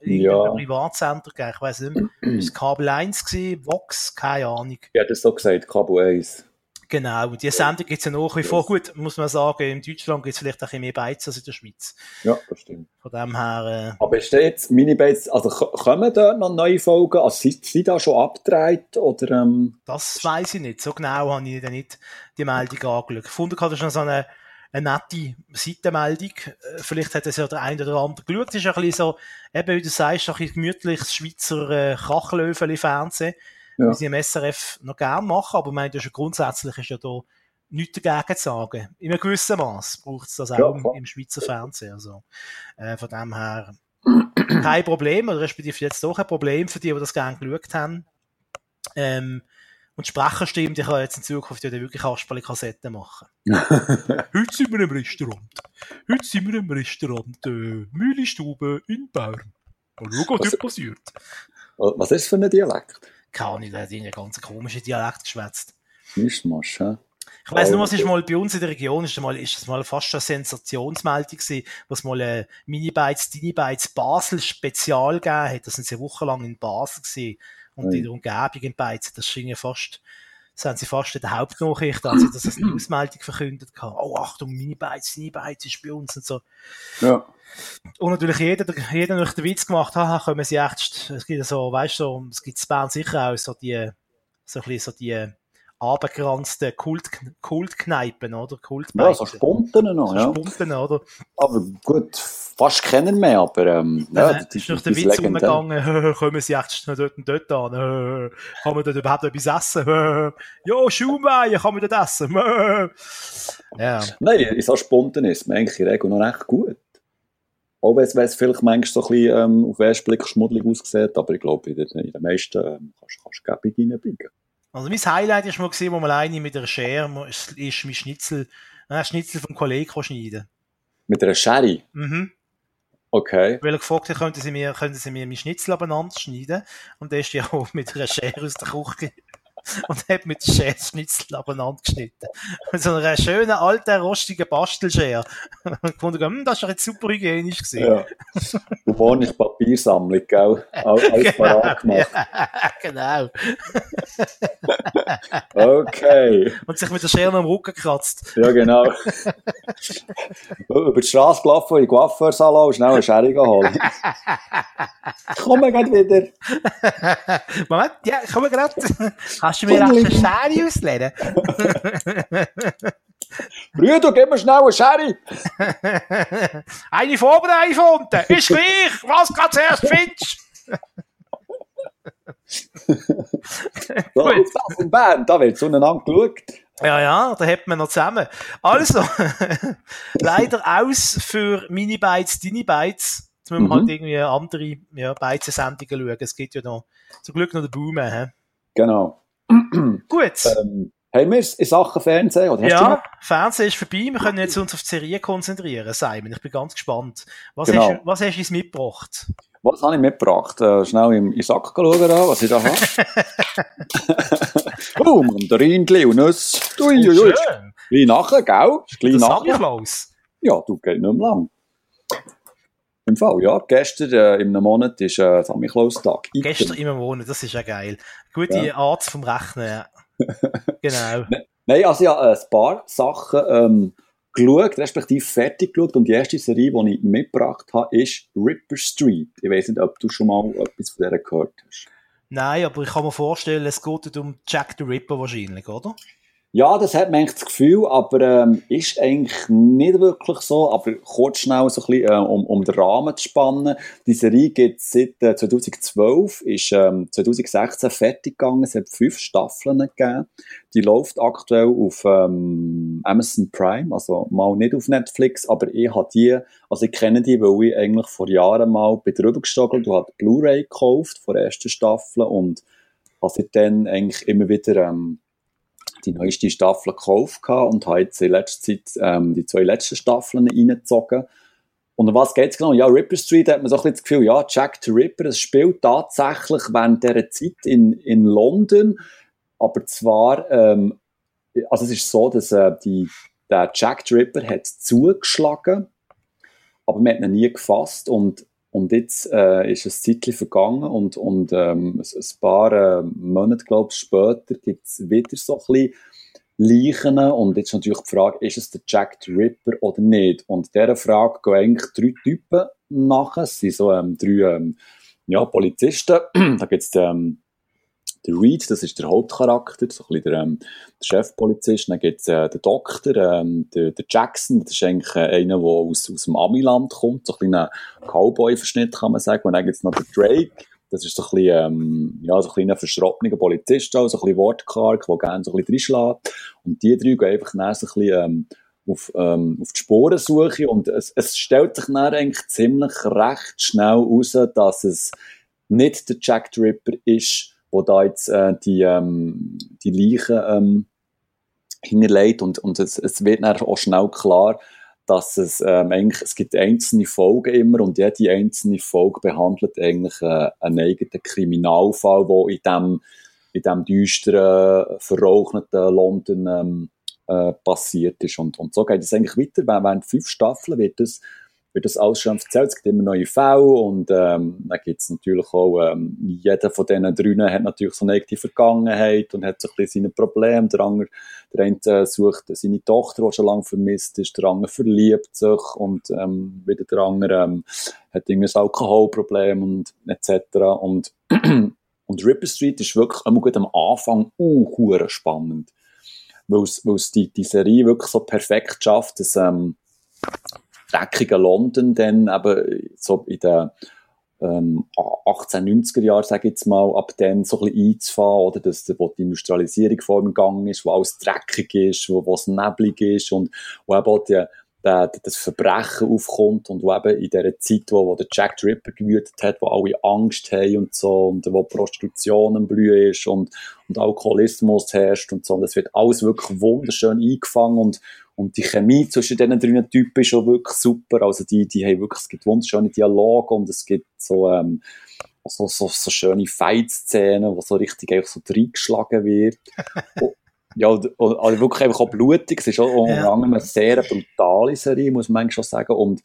Ja. Privatsender gegeben, ich weiß nicht mehr. Ist es Kabel 1 gewesen, Vox, keine Ahnung. Hätte es so gesagt, Cabo 1. Genau, und die Sendung gibt es ja nach wie vor. Gut, muss man sagen, in Deutschland gibt es vielleicht auch ein bisschen mehr Beizen als in der Schweiz. Ja, das stimmt. Von dem her, äh, Aber ist da jetzt Minibates, also kommen dort noch neue Folgen? Also sind sie da schon abgedreht? Oder, ähm, Das weiß ich nicht. So genau habe ich dann nicht die Meldung angeschaut. Gefunden habe ich noch so eine, eine nette Seitenmeldung. Äh, Vielleicht hat es ja der eine oder andere geschaut. Es ist ein bisschen so, eben wie du sagst, ein bisschen gemütliches Schweizer äh, Kachelöfeli-Fernsehen, Ja. wie sie im SRF noch gerne machen. Aber das ist ja grundsätzlich ist ja da nichts dagegen zu sagen. In einem gewissen Maß braucht es das auch Ja, im, Schweizer Fernsehen. Also, äh, von dem her kein Problem, oder respektive jetzt doch ein Problem für die, die das gerne geschaut haben. Ähm, und die Sprecherstimme, die kann jetzt in Zukunft ja wirklich Kasperle-Kassetten machen. Heute sind wir im Restaurant. Heute sind wir im Restaurant äh, Mühlistube in Bern. Mal schauen, was Was- passiert. was ist das für ein Dialekt? Keine Ahnung, der hat einen ganz komischen Dialekt geschwätzt. Mischmasch, hä? Ich weiss nur, was ist mal bei uns in der Region, ist das mal, ist das mal fast eine Sensationsmeldung gewesen, was mal ein Minibytes, Dinibytes Basel Spezial gegeben hat. Das sind sie wochenlang in Basel gewesen. Und in der Umgebung in Beizen, das schien ja fast, das haben sie fast in der Hauptnachricht, als sie das als Newsmeldung verkündet haben. Oh, Achtung, Minibytes, Dinibytes ist bei uns und so. Ja. Und natürlich jeder, jeder noch den Witz gemacht, haha, kommen sie echt, es gibt so, weißt du, so, es gibt Bern sicher auch so die, so ein bisschen so die abgeranzten Kult, Kultkneipen, oder? Ja, Kultbeizen. so Spunten noch, So ja. Spumpen, oder? Aber gut, fast kennen mehr, aber ähm, ja, Ja, das ist noch der das Witz umgegangen, kommen sie echt noch dort und dort an, kann man dort überhaupt etwas essen? ja, Schaumwein, kann man dort essen? ja, Nein, in so Spunten ist man eigentlich in der Regel noch recht gut. Auch wenn es, vielleicht manchmal so ein bisschen ähm, auf den ersten Blick schmuddelig aussieht, aber ich glaube, in den, in den meisten ähm, kannst du gäbig reinbiegen. also mein Highlight ist mal gesehen, wo man alleine mit einer Schere, ist, ist mein Schnitzel, äh, Schnitzel vom Kollegen schneiden. Mit einer Sherry, Mhm. okay. Weil er gefragt hat, könnten sie mir, könnten sie mir mein Schnitzel abeinander schneiden? Und der ist ja auch mit einer Schere aus der Küche und hat mit Scherzschnitzel abeinander geschnitten. Mit so einer schönen, alten, rostigen Bastelschere. Und gefunden, hm, das ist doch jetzt super hygienisch gewesen. Ja. Und morgen ist Papiersammlung, gell? Alles Genau, parat gemacht. ja, genau. Okay. Und sich mit der Schere am Rücken gekratzt. Ja, genau. Über die Straße gelaufen, in den Coiffeursalon und schnell eine Schere holen. Ich komme gleich wieder. Moment, ja, komm mal grad. Kannst du mir Komm, eine. Schere ausleihen? Brüder, gib mir schnell eine Schere. eine vor oder eine von unten? Ist gleich, was du zuerst findest. So, auf das in Bern, da wird zueinander geschaut. Ja, ja, da hat man noch zusammen. Also, leider aus für meine Bytes, deine Bytes. Jetzt müssen wir Mhm. halt irgendwie andere ja, Bytes-Sendungen schauen. Es gibt ja noch, zum Glück noch den Boom. He? Genau. Gut. Ähm, haben wir es in Sachen Fernsehen? Oder Ja? Fernsehen ist vorbei. Wir können jetzt uns auf die Serie konzentrieren, Simon. Ich bin ganz gespannt. Was, Genau. hast, du- was hast du uns mitgebracht? Was habe ich mitgebracht? Äh, schnell im, im Sack schauen, was ich da habe. oh, Mandarinchen und Nüsse. Ui, ui, ui. Ist Schön. Gleich nachher, gell? Ist gleich nachher. Ja, du, geht nicht mehr lang. Im Fall, ja. Gestern, äh, in einem Monat, ist äh, Samichlaus-Tag. Gestern im Monat, das ist ja geil. Gute Ja. Art vom Rechnen. ja. genau. Nein, also ich habe ein paar Sachen ähm, geschaut, respektive fertig geschaut. Und die erste Serie, die ich mitgebracht habe, ist Ripper Street. Ich weiß nicht, ob du schon mal etwas von der gehört hast. Nein, aber ich kann mir vorstellen, es geht um Jack the Ripper wahrscheinlich, oder? Ja, das hat man eigentlich das Gefühl, aber ähm, ist eigentlich nicht wirklich so. Aber kurz schnell so ein bisschen, äh, um, um den Rahmen zu spannen. Die Serie gibt es seit äh, 2012, ist ähm, 2016 fertig gegangen. Es hat fünf Staffeln gegeben. Die läuft aktuell auf ähm, Amazon Prime, also mal nicht auf Netflix, aber ich habe die, also ich kenne die, weil ich eigentlich vor Jahren mal bin drüber gestogelt habe die Blu-ray gekauft von der ersten Staffel und habe seitdem eigentlich immer wieder ähm, die neueste Staffel gekauft und habe jetzt in letzter Zeit ähm, die zwei letzten Staffeln reingezogen. Und um was geht es genau? Ja, Ripper Street hat man so ein bisschen das Gefühl, ja, Jack the Ripper, es spielt tatsächlich während dieser Zeit in, in London, aber zwar, ähm, also es ist so, dass äh, die, der Jack the Ripper hat zugeschlagen, aber man hat ihn nie gefasst und und jetzt äh, ist ein Zeitchen vergangen und, und ähm, ein, paar äh, Monate, glaube später gibt es wieder so ein bisschen Leichen. Und jetzt ist natürlich die Frage, ist es der Jack the Ripper oder nicht? Und dieser Frage gehen eigentlich drei Typen nach. Es sind so ähm, drei ähm, ja, Polizisten. da gibt es ähm, den Reed, das ist der Hauptcharakter, so ein bisschen der, ähm, der Chefpolizist. Dann gibt es äh, den Doktor, ähm, der, der Jackson, das ist eigentlich äh, einer, der aus, aus dem Amiland kommt, so ein kleiner Cowboy-Verschnitt, kann man sagen. Und dann gibt es noch den Drake, das ist so ein bisschen, ähm, ja, so ein kleiner verschrottener Polizist, auch, so ein bisschen wortkarg, der gerne so ein bisschen reinschlägt. Und die drei gehen einfach dann so ein bisschen, ähm, auf, ähm, auf die Spurensuche und es, es stellt sich dann eigentlich ziemlich recht schnell heraus, dass es nicht der Jack the Ripper ist, wo da jetzt äh, die, ähm, die Leichen ähm, hinterlegt und, und es, es wird dann auch schnell klar, dass es ähm, eigentlich, es gibt einzelne Folgen immer und jede einzelne Folge behandelt eigentlich äh, einen eigenen Kriminalfall, wo in dem, in dem düsteren, verrauchten London ähm, äh, passiert ist. Und, und so geht es eigentlich weiter. Während fünf Staffeln wird das, wird das alles schon erzählt. Es gibt immer neue Fälle und ähm, dann gibt es natürlich auch, ähm, jeder von diesen drinnen hat natürlich so eine eigene Vergangenheit und hat so ein bisschen seine Probleme. Der andere, der eine äh, sucht seine Tochter, die schon lange vermisst ist, der andere verliebt sich und ähm, wieder der andere ähm, hat irgendwie ein Alkoholproblem und etc. Und, und Ripper Street ist wirklich einmal gut am Anfang uh, spannend weil es die, die Serie wirklich so perfekt schafft, dass ähm, dreckige London dann eben so in den ähm, 1890er Jahren, sage ich jetzt mal, ab dann so ein bisschen einzufahren, oder dass wo die Industrialisierung vor dem Gang ist, wo alles dreckig ist, wo, wo es neblig ist und wo eben auch die, der, das Verbrechen aufkommt und wo eben in dieser Zeit, wo, wo der Jack the Ripper gewütet hat, wo alle Angst haben und so und wo Prostitution im Blühen ist und, und Alkoholismus herrscht und so. Und das wird alles wirklich wunderschön eingefangen und, und die Chemie zwischen diesen drei Typen ist schon wirklich super. Also die, die haben wirklich, es gibt wunderschöne Dialoge und es gibt so, ähm, so, so, so schöne Fight-Szenen, wo so richtig einfach so reingeschlagen wird. ja, und, also wirklich einfach auch blutig. Es ist auch unter ja. anderem eine sehr brutale Serie, muss man schon sagen. Und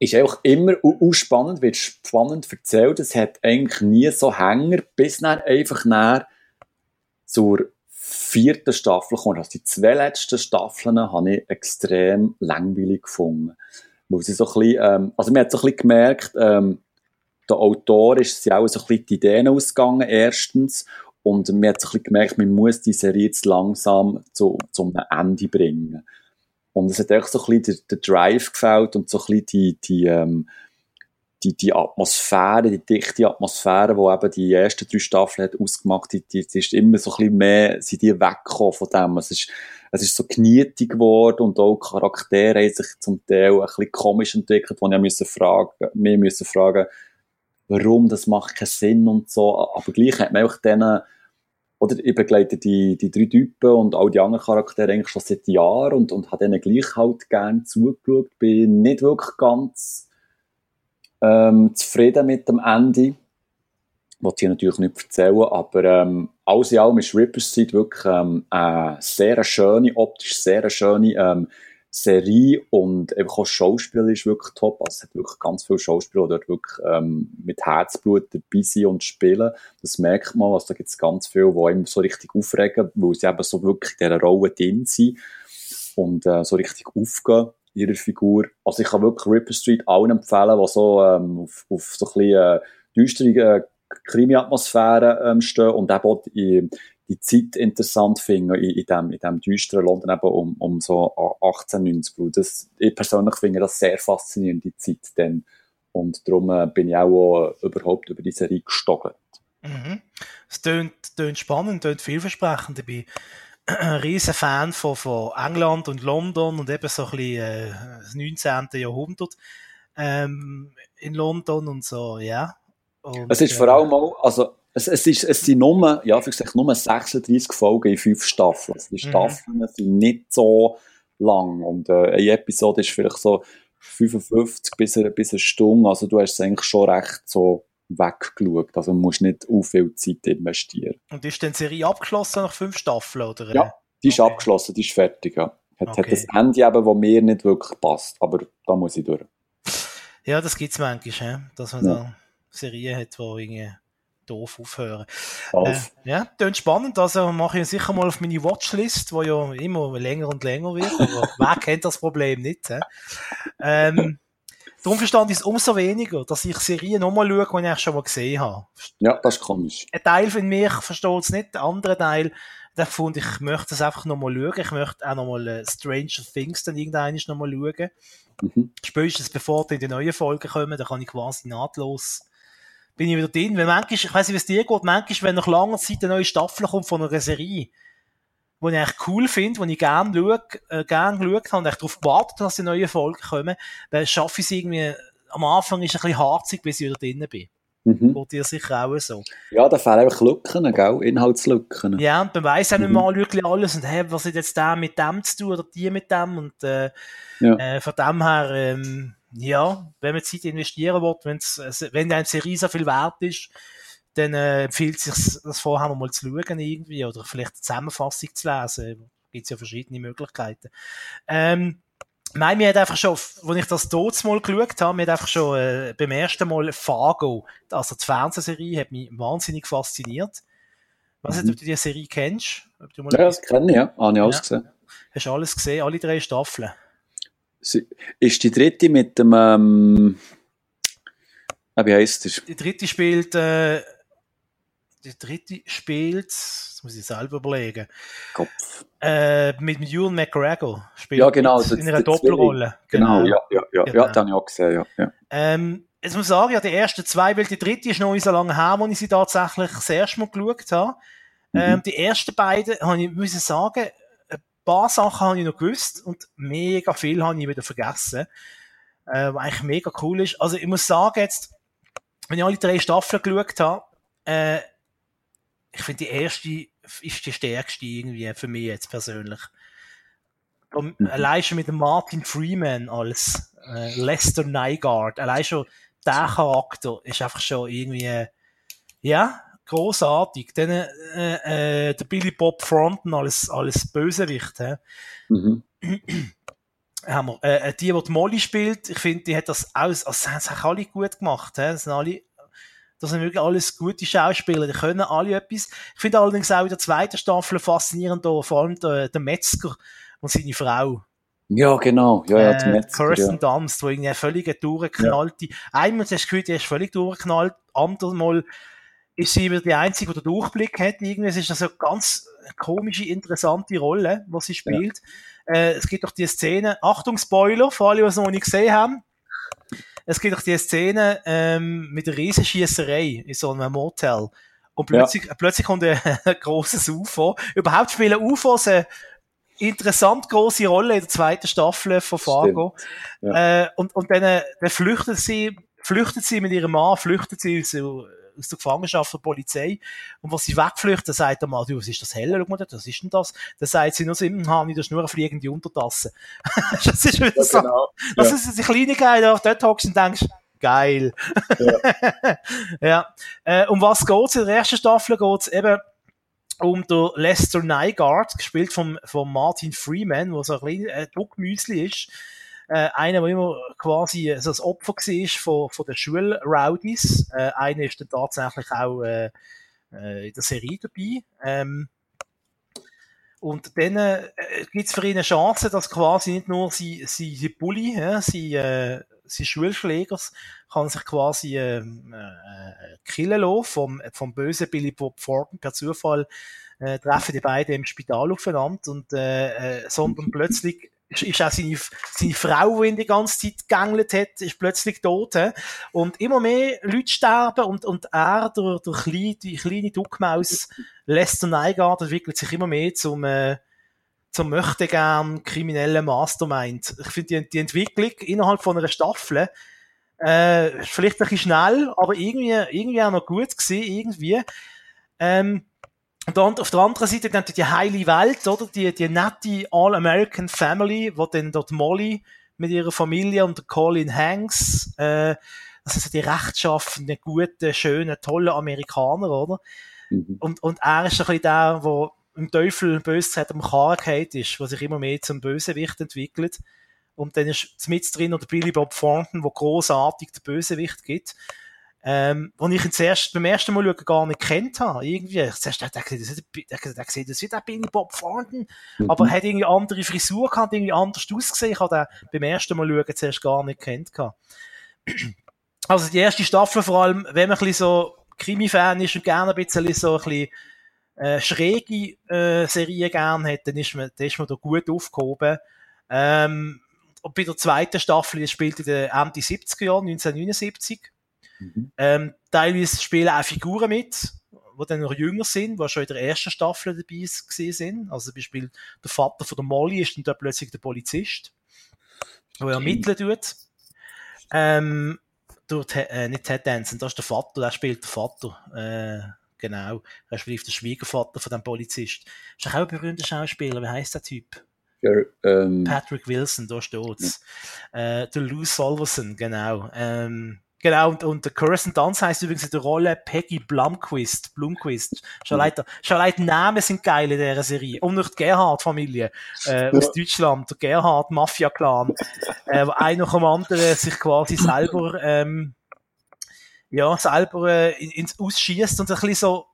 ist einfach immer spannend, wird spannend erzählt. Es hat eigentlich nie so Hänger, bis dann einfach näher zur vierten Staffel kommt. Also die zwei letzten Staffeln habe ich extrem langweilig gefunden. Weil sie so ein bisschen, ähm, also man hat so ein bisschen gemerkt, ähm, der Autor ist sich auch so ein bisschen die Ideen ausgegangen, erstens. Und man hat so ein bisschen gemerkt, man muss die Serie jetzt langsam zu, zu einem Ende bringen. Und es hat echt so ein bisschen der, der Drive gefällt und so ein bisschen die, die, ähm, die, die Atmosphäre, die dichte Atmosphäre, die eben die ersten drei Staffeln hat ausgemacht, die, die, die ist immer so ein bisschen mehr, sind die weggekommen von dem. Es ist, es ist so knietig geworden und auch Charaktere haben sich zum Teil ein bisschen komisch entwickelt, wo wir müssen fragen, wir müssen fragen, warum, das macht keinen Sinn und so. Aber gleich hat man auch denen, oder ich begleite die, die drei Typen und all die anderen Charaktere eigentlich schon seit Jahren und, und habe denen gleich halt gerne zugeschaut. Bin nicht wirklich ganz ähm, zufrieden mit dem Ende. Wollte ich natürlich nicht erzählen, aber ähm, alles in allem ist Ripper's Seed wirklich ähm, eine sehr schöne, optisch sehr schöne ähm, Serie und einfach auch Schauspieler ist wirklich top. Also es hat wirklich ganz viele Schauspieler, die dort wirklich ähm, mit Herzblut dabei sind und spielen. Das merkt man, also da gibt es ganz viele, die einem so richtig aufregen, weil sie eben so wirklich in dieser Rolle drin sind und äh, so richtig aufgehen ihrer Figur. Also ich kann wirklich Ripper Street allen empfehlen, die so ähm, auf, auf so ein bisschen äh, düstere äh, Krimi-Atmosphäre ähm, stehen und eben auch die, die Zeit interessant finden in, in, dem, in dem düsteren London eben um, um so 1890. Weil das, ich persönlich finde das sehr faszinierend, die Zeit dann. Und darum äh, bin ich auch äh, überhaupt über diese Serie gestogelt. Mhm. Es tönt, tönt spannend, tönt vielversprechend. Ich ein riesen Fan von, von England und London und eben so ein bisschen äh, das 19. Jahrhundert ähm, in London und so, ja. Und, es ist vor äh, allem auch, also es, es, ist, es sind nur, ja, für gesagt, nur 36 Folgen in fünf Staffeln. Also die mhm. Staffeln mhm. sind nicht so lang. Und äh, eine Episode ist vielleicht so 55 bis, eine, bis eine Stunde. Also du hast es eigentlich schon recht so weggeschaut. Also musst nicht so viel Zeit investieren. Und ist denn die Serie abgeschlossen nach fünf Staffeln? Oder? Ja, die ist okay. abgeschlossen, die ist fertig. Ja. Hat, okay. hat das Ende eben, das mir nicht wirklich passt. Aber da muss ich durch. Ja, das gibt es manchmal, dass man ja. da Serien hat, die irgendwie doof aufhören. Äh, ja, klingt spannend. Also mache ich sicher mal auf meine Watchlist, wo ja immer länger und länger wird. Aber wer kennt das Problem nicht? He? Ähm, darum verstand ich es umso weniger, dass ich Serien nochmal schaue, die ich schon mal gesehen habe. Ja, das ist komisch. Ein Teil von mir versteht es nicht, der andere Teil, der fand, ich möchte es einfach nochmal schauen. Ich möchte auch nochmal äh, Stranger Things dann irgendwann nochmal schauen. Mhm. Spätestens bevor die in die neuen Folgen kommen, dann kann ich quasi nahtlos bin ich wieder drin. Weil manchmal, ich weiß nicht, wie es dir geht, manchmal, wenn nach langer Zeit eine neue Staffel kommt von einer Serie, die ich echt cool finde, die ich gerne schaue, äh, gerne geschaut habe und echt darauf gewartet dass die neuen Folgen kommen, dann schaffe ich es irgendwie, am Anfang ist es ein bisschen harzig, bis ich wieder drin bin. Mhm. Geht dir sicher auch so. Ja, da fehlen einfach Lücken, gell? Inhaltslücken. Ja, und man weiss auch nicht mhm. mal wirklich alles und hey, was hat jetzt der mit dem zu tun oder die mit dem und äh, ja. äh, von dem her, ähm, ja, wenn man Zeit investieren will, wenn's, wenn eine Serie so viel wert ist, dann äh, empfiehlt es sich, das vorher mal zu schauen irgendwie oder vielleicht eine Zusammenfassung zu lesen. Gibt es ja verschiedene Möglichkeiten. Ähm, Nein, mir hat einfach schon, als ich das dort mal geschaut habe, mir hat einfach schon äh, beim ersten Mal Fargo, also die Fernsehserie, hat mich wahnsinnig fasziniert. Ich weiß nicht, ob du die Serie kennst. Du ja, das kenne ich, ja. Habe ich alles gesehen. Hast du alles gesehen, alle drei Staffeln? Ist die dritte mit dem, ähm, ah, wie heißt das? Die dritte spielt, äh, die dritte spielt, das muss ich selber überlegen. Kopf. Äh, mit, mit Ewan McGregor spielt ja, genau, mit, in einer Doppelrolle. Genau, genau, ja, ja, ja, genau. ja, das habe ich auch gesehen, ja. ja. Ähm, jetzt muss ich sagen, ja, die ersten zwei, weil die dritte ist noch nicht so lange her, wo ich sie tatsächlich das erste Mal geschaut habe. Mhm. Ähm, die ersten beiden, habe ich, muss ich sagen, paar Sachen habe ich noch gewusst und mega viel habe ich wieder vergessen. Äh, was eigentlich mega cool ist. Also ich muss sagen jetzt, wenn ich alle drei Staffeln geschaut habe, äh, ich finde die erste ist die stärkste irgendwie für mich jetzt persönlich. Und mhm. allein schon mit dem Martin Freeman als äh, Lester Nygaard, allein schon der Charakter ist einfach schon irgendwie, ja, großartig. Dann äh, äh, der Billy Bob Thornton als, als Bösewicht. He? Mhm. haben wir, äh, die, die, die Molly spielt, ich finde, die hat das alles, also, das haben alle gut gemacht. He? Das sind alle, das sind wirklich alles gute Schauspieler, die können alle etwas. Ich finde allerdings auch in der zweiten Staffel faszinierend, vor allem der, der Metzger und seine Frau. Ja, genau. Ja, ja, äh, Kirsten ja. Dunst, wo irgendwie völlig durchgeknallte, ja. einmal hast du das Gefühl, die ist völlig durchgeknallt, andermal ist sie die Einzige, die den Durchblick hat. Irgendwie, es ist also eine ganz komische, interessante Rolle, die sie spielt. Ja. Äh, es gibt auch die Szene, Achtung, Spoiler, für alle, die es noch nicht gesehen haben. Es gibt auch die Szene ähm, mit der Riesenschießerei in so einem Motel. Und plötzlich, ja. plötzlich kommt ein, ein großes UFO. Überhaupt spielen UFOs eine interessant große Rolle in der zweiten Staffel von Fargo. Ja. Äh, und, und dann, äh, dann flüchtet sie, flüchtet sie mit ihrem Mann, flüchtet sie so, aus der Gefangenschaft der Polizei. Und was sie wegflüchten, sagt er mal, du, was ist das helle? Schau mal, was ist denn das? Dann sagt sie nur so, hm, habe ich das nur eine fliegende Untertasse. das ist wieder so. Genau. Das ja. ist die Kleinigkeit, auch dort hockst und denkst, geil. Ja. ja. Äh, um was geht's? In der ersten Staffel geht's eben um den Lester Nygaard, gespielt von, von Martin Freeman, wo so ein kleines äh, Druckmüsli ist äh, einer, der immer quasi so das Opfer war von, von den Schulrowdies. Äh, einer ist dann tatsächlich auch äh, äh, in der Serie dabei. Ähm, und dann äh, gibt es für ihn eine Chance, dass quasi nicht nur sie, sie, sie Bully, ja, sie, äh, sie Schulschlägers, kann sich quasi äh, äh, killen lassen vom, vom bösen Billy Bob Thornton per Zufall äh, treffen die beiden im Spital aufeinander und äh, äh, sondern plötzlich ist auch seine, seine Frau, die ihn die ganze Zeit gegängelt hat, ist plötzlich tot. He? Und immer mehr Leute sterben und, und er, der, der kleine, die kleine Duckmaus, Lester Nygaard, entwickelt sich immer mehr zum, äh, zum möchte gern kriminellen Mastermind. Ich finde die, die Entwicklung innerhalb von einer Staffel äh, vielleicht ein bisschen schnell, aber irgendwie, irgendwie auch noch gut gewesen, irgendwie. Ähm, und auf der anderen Seite dann die heile Welt, oder? Die, die nette All-American Family, wo dann dort Molly mit ihrer Familie und Colin Hanks, äh, das sind so die rechtschaffenden, guten, schönen, tollen Amerikaner, oder? Mhm. Und, und er ist ein bisschen der, der im Teufel Bösheit am Karren ist, der sich immer mehr zum Bösewicht entwickelt. Und dann ist mit drin oder Billy Bob Thornton, wo großartig der Bösewicht gibt ähm, wo ich ihn zuerst beim ersten Mal schauen gar nicht kennt habe. Irgendwie. Ich zuerst dachte, der, der sieht das wie der Billy Bob Thornton, mhm. aber er hat irgendwie andere Frisur gehabt, irgendwie anders ausgesehen. Ich habe den beim ersten Mal schauen zuerst gar nicht kennt. Also die erste Staffel vor allem, wenn man ein bisschen so Krimi-Fan ist und gerne ein bisschen so ein bisschen äh, schräge äh, Serien gerne hat, dann ist man, dann ist man da gut aufgehoben. Ähm, und bei der zweiten Staffel, die spielt in den Ende 70er Jahren, 1979. Mhm. Ähm, teilweise spielen auch Figuren mit, die dann noch jünger sind, die schon in der ersten Staffel dabei sind. Also zum Beispiel der Vater von der Molly ist dann dort plötzlich der Polizist, der ermitteln tut. Ähm, durch, äh, nicht Ted Danson, das ist der Vater, der spielt der Vater. Äh, genau. Er spielt der Schwiegervater von dem Polizist. Ist auch ein berühmter Schauspieler, wie heißt der Typ? Ja, ähm, Patrick Wilson, da steht's. Ja. Äh, der Lou Solverson, genau. Ähm, Genau, und, und der Kirsten Dunst heißt übrigens in der Rolle Peggy Blumquist. Blumquist. Schon mhm. leider, schon leider Namen sind geil in dieser Serie. Und noch die Gerhard-Familie, äh, aus Deutschland. Der Gerhard-Mafia-Clan. äh, wo einer nach dem anderen sich quasi selber, ähm, ja, selber äh, ins Ausschießt und ein bisschen so,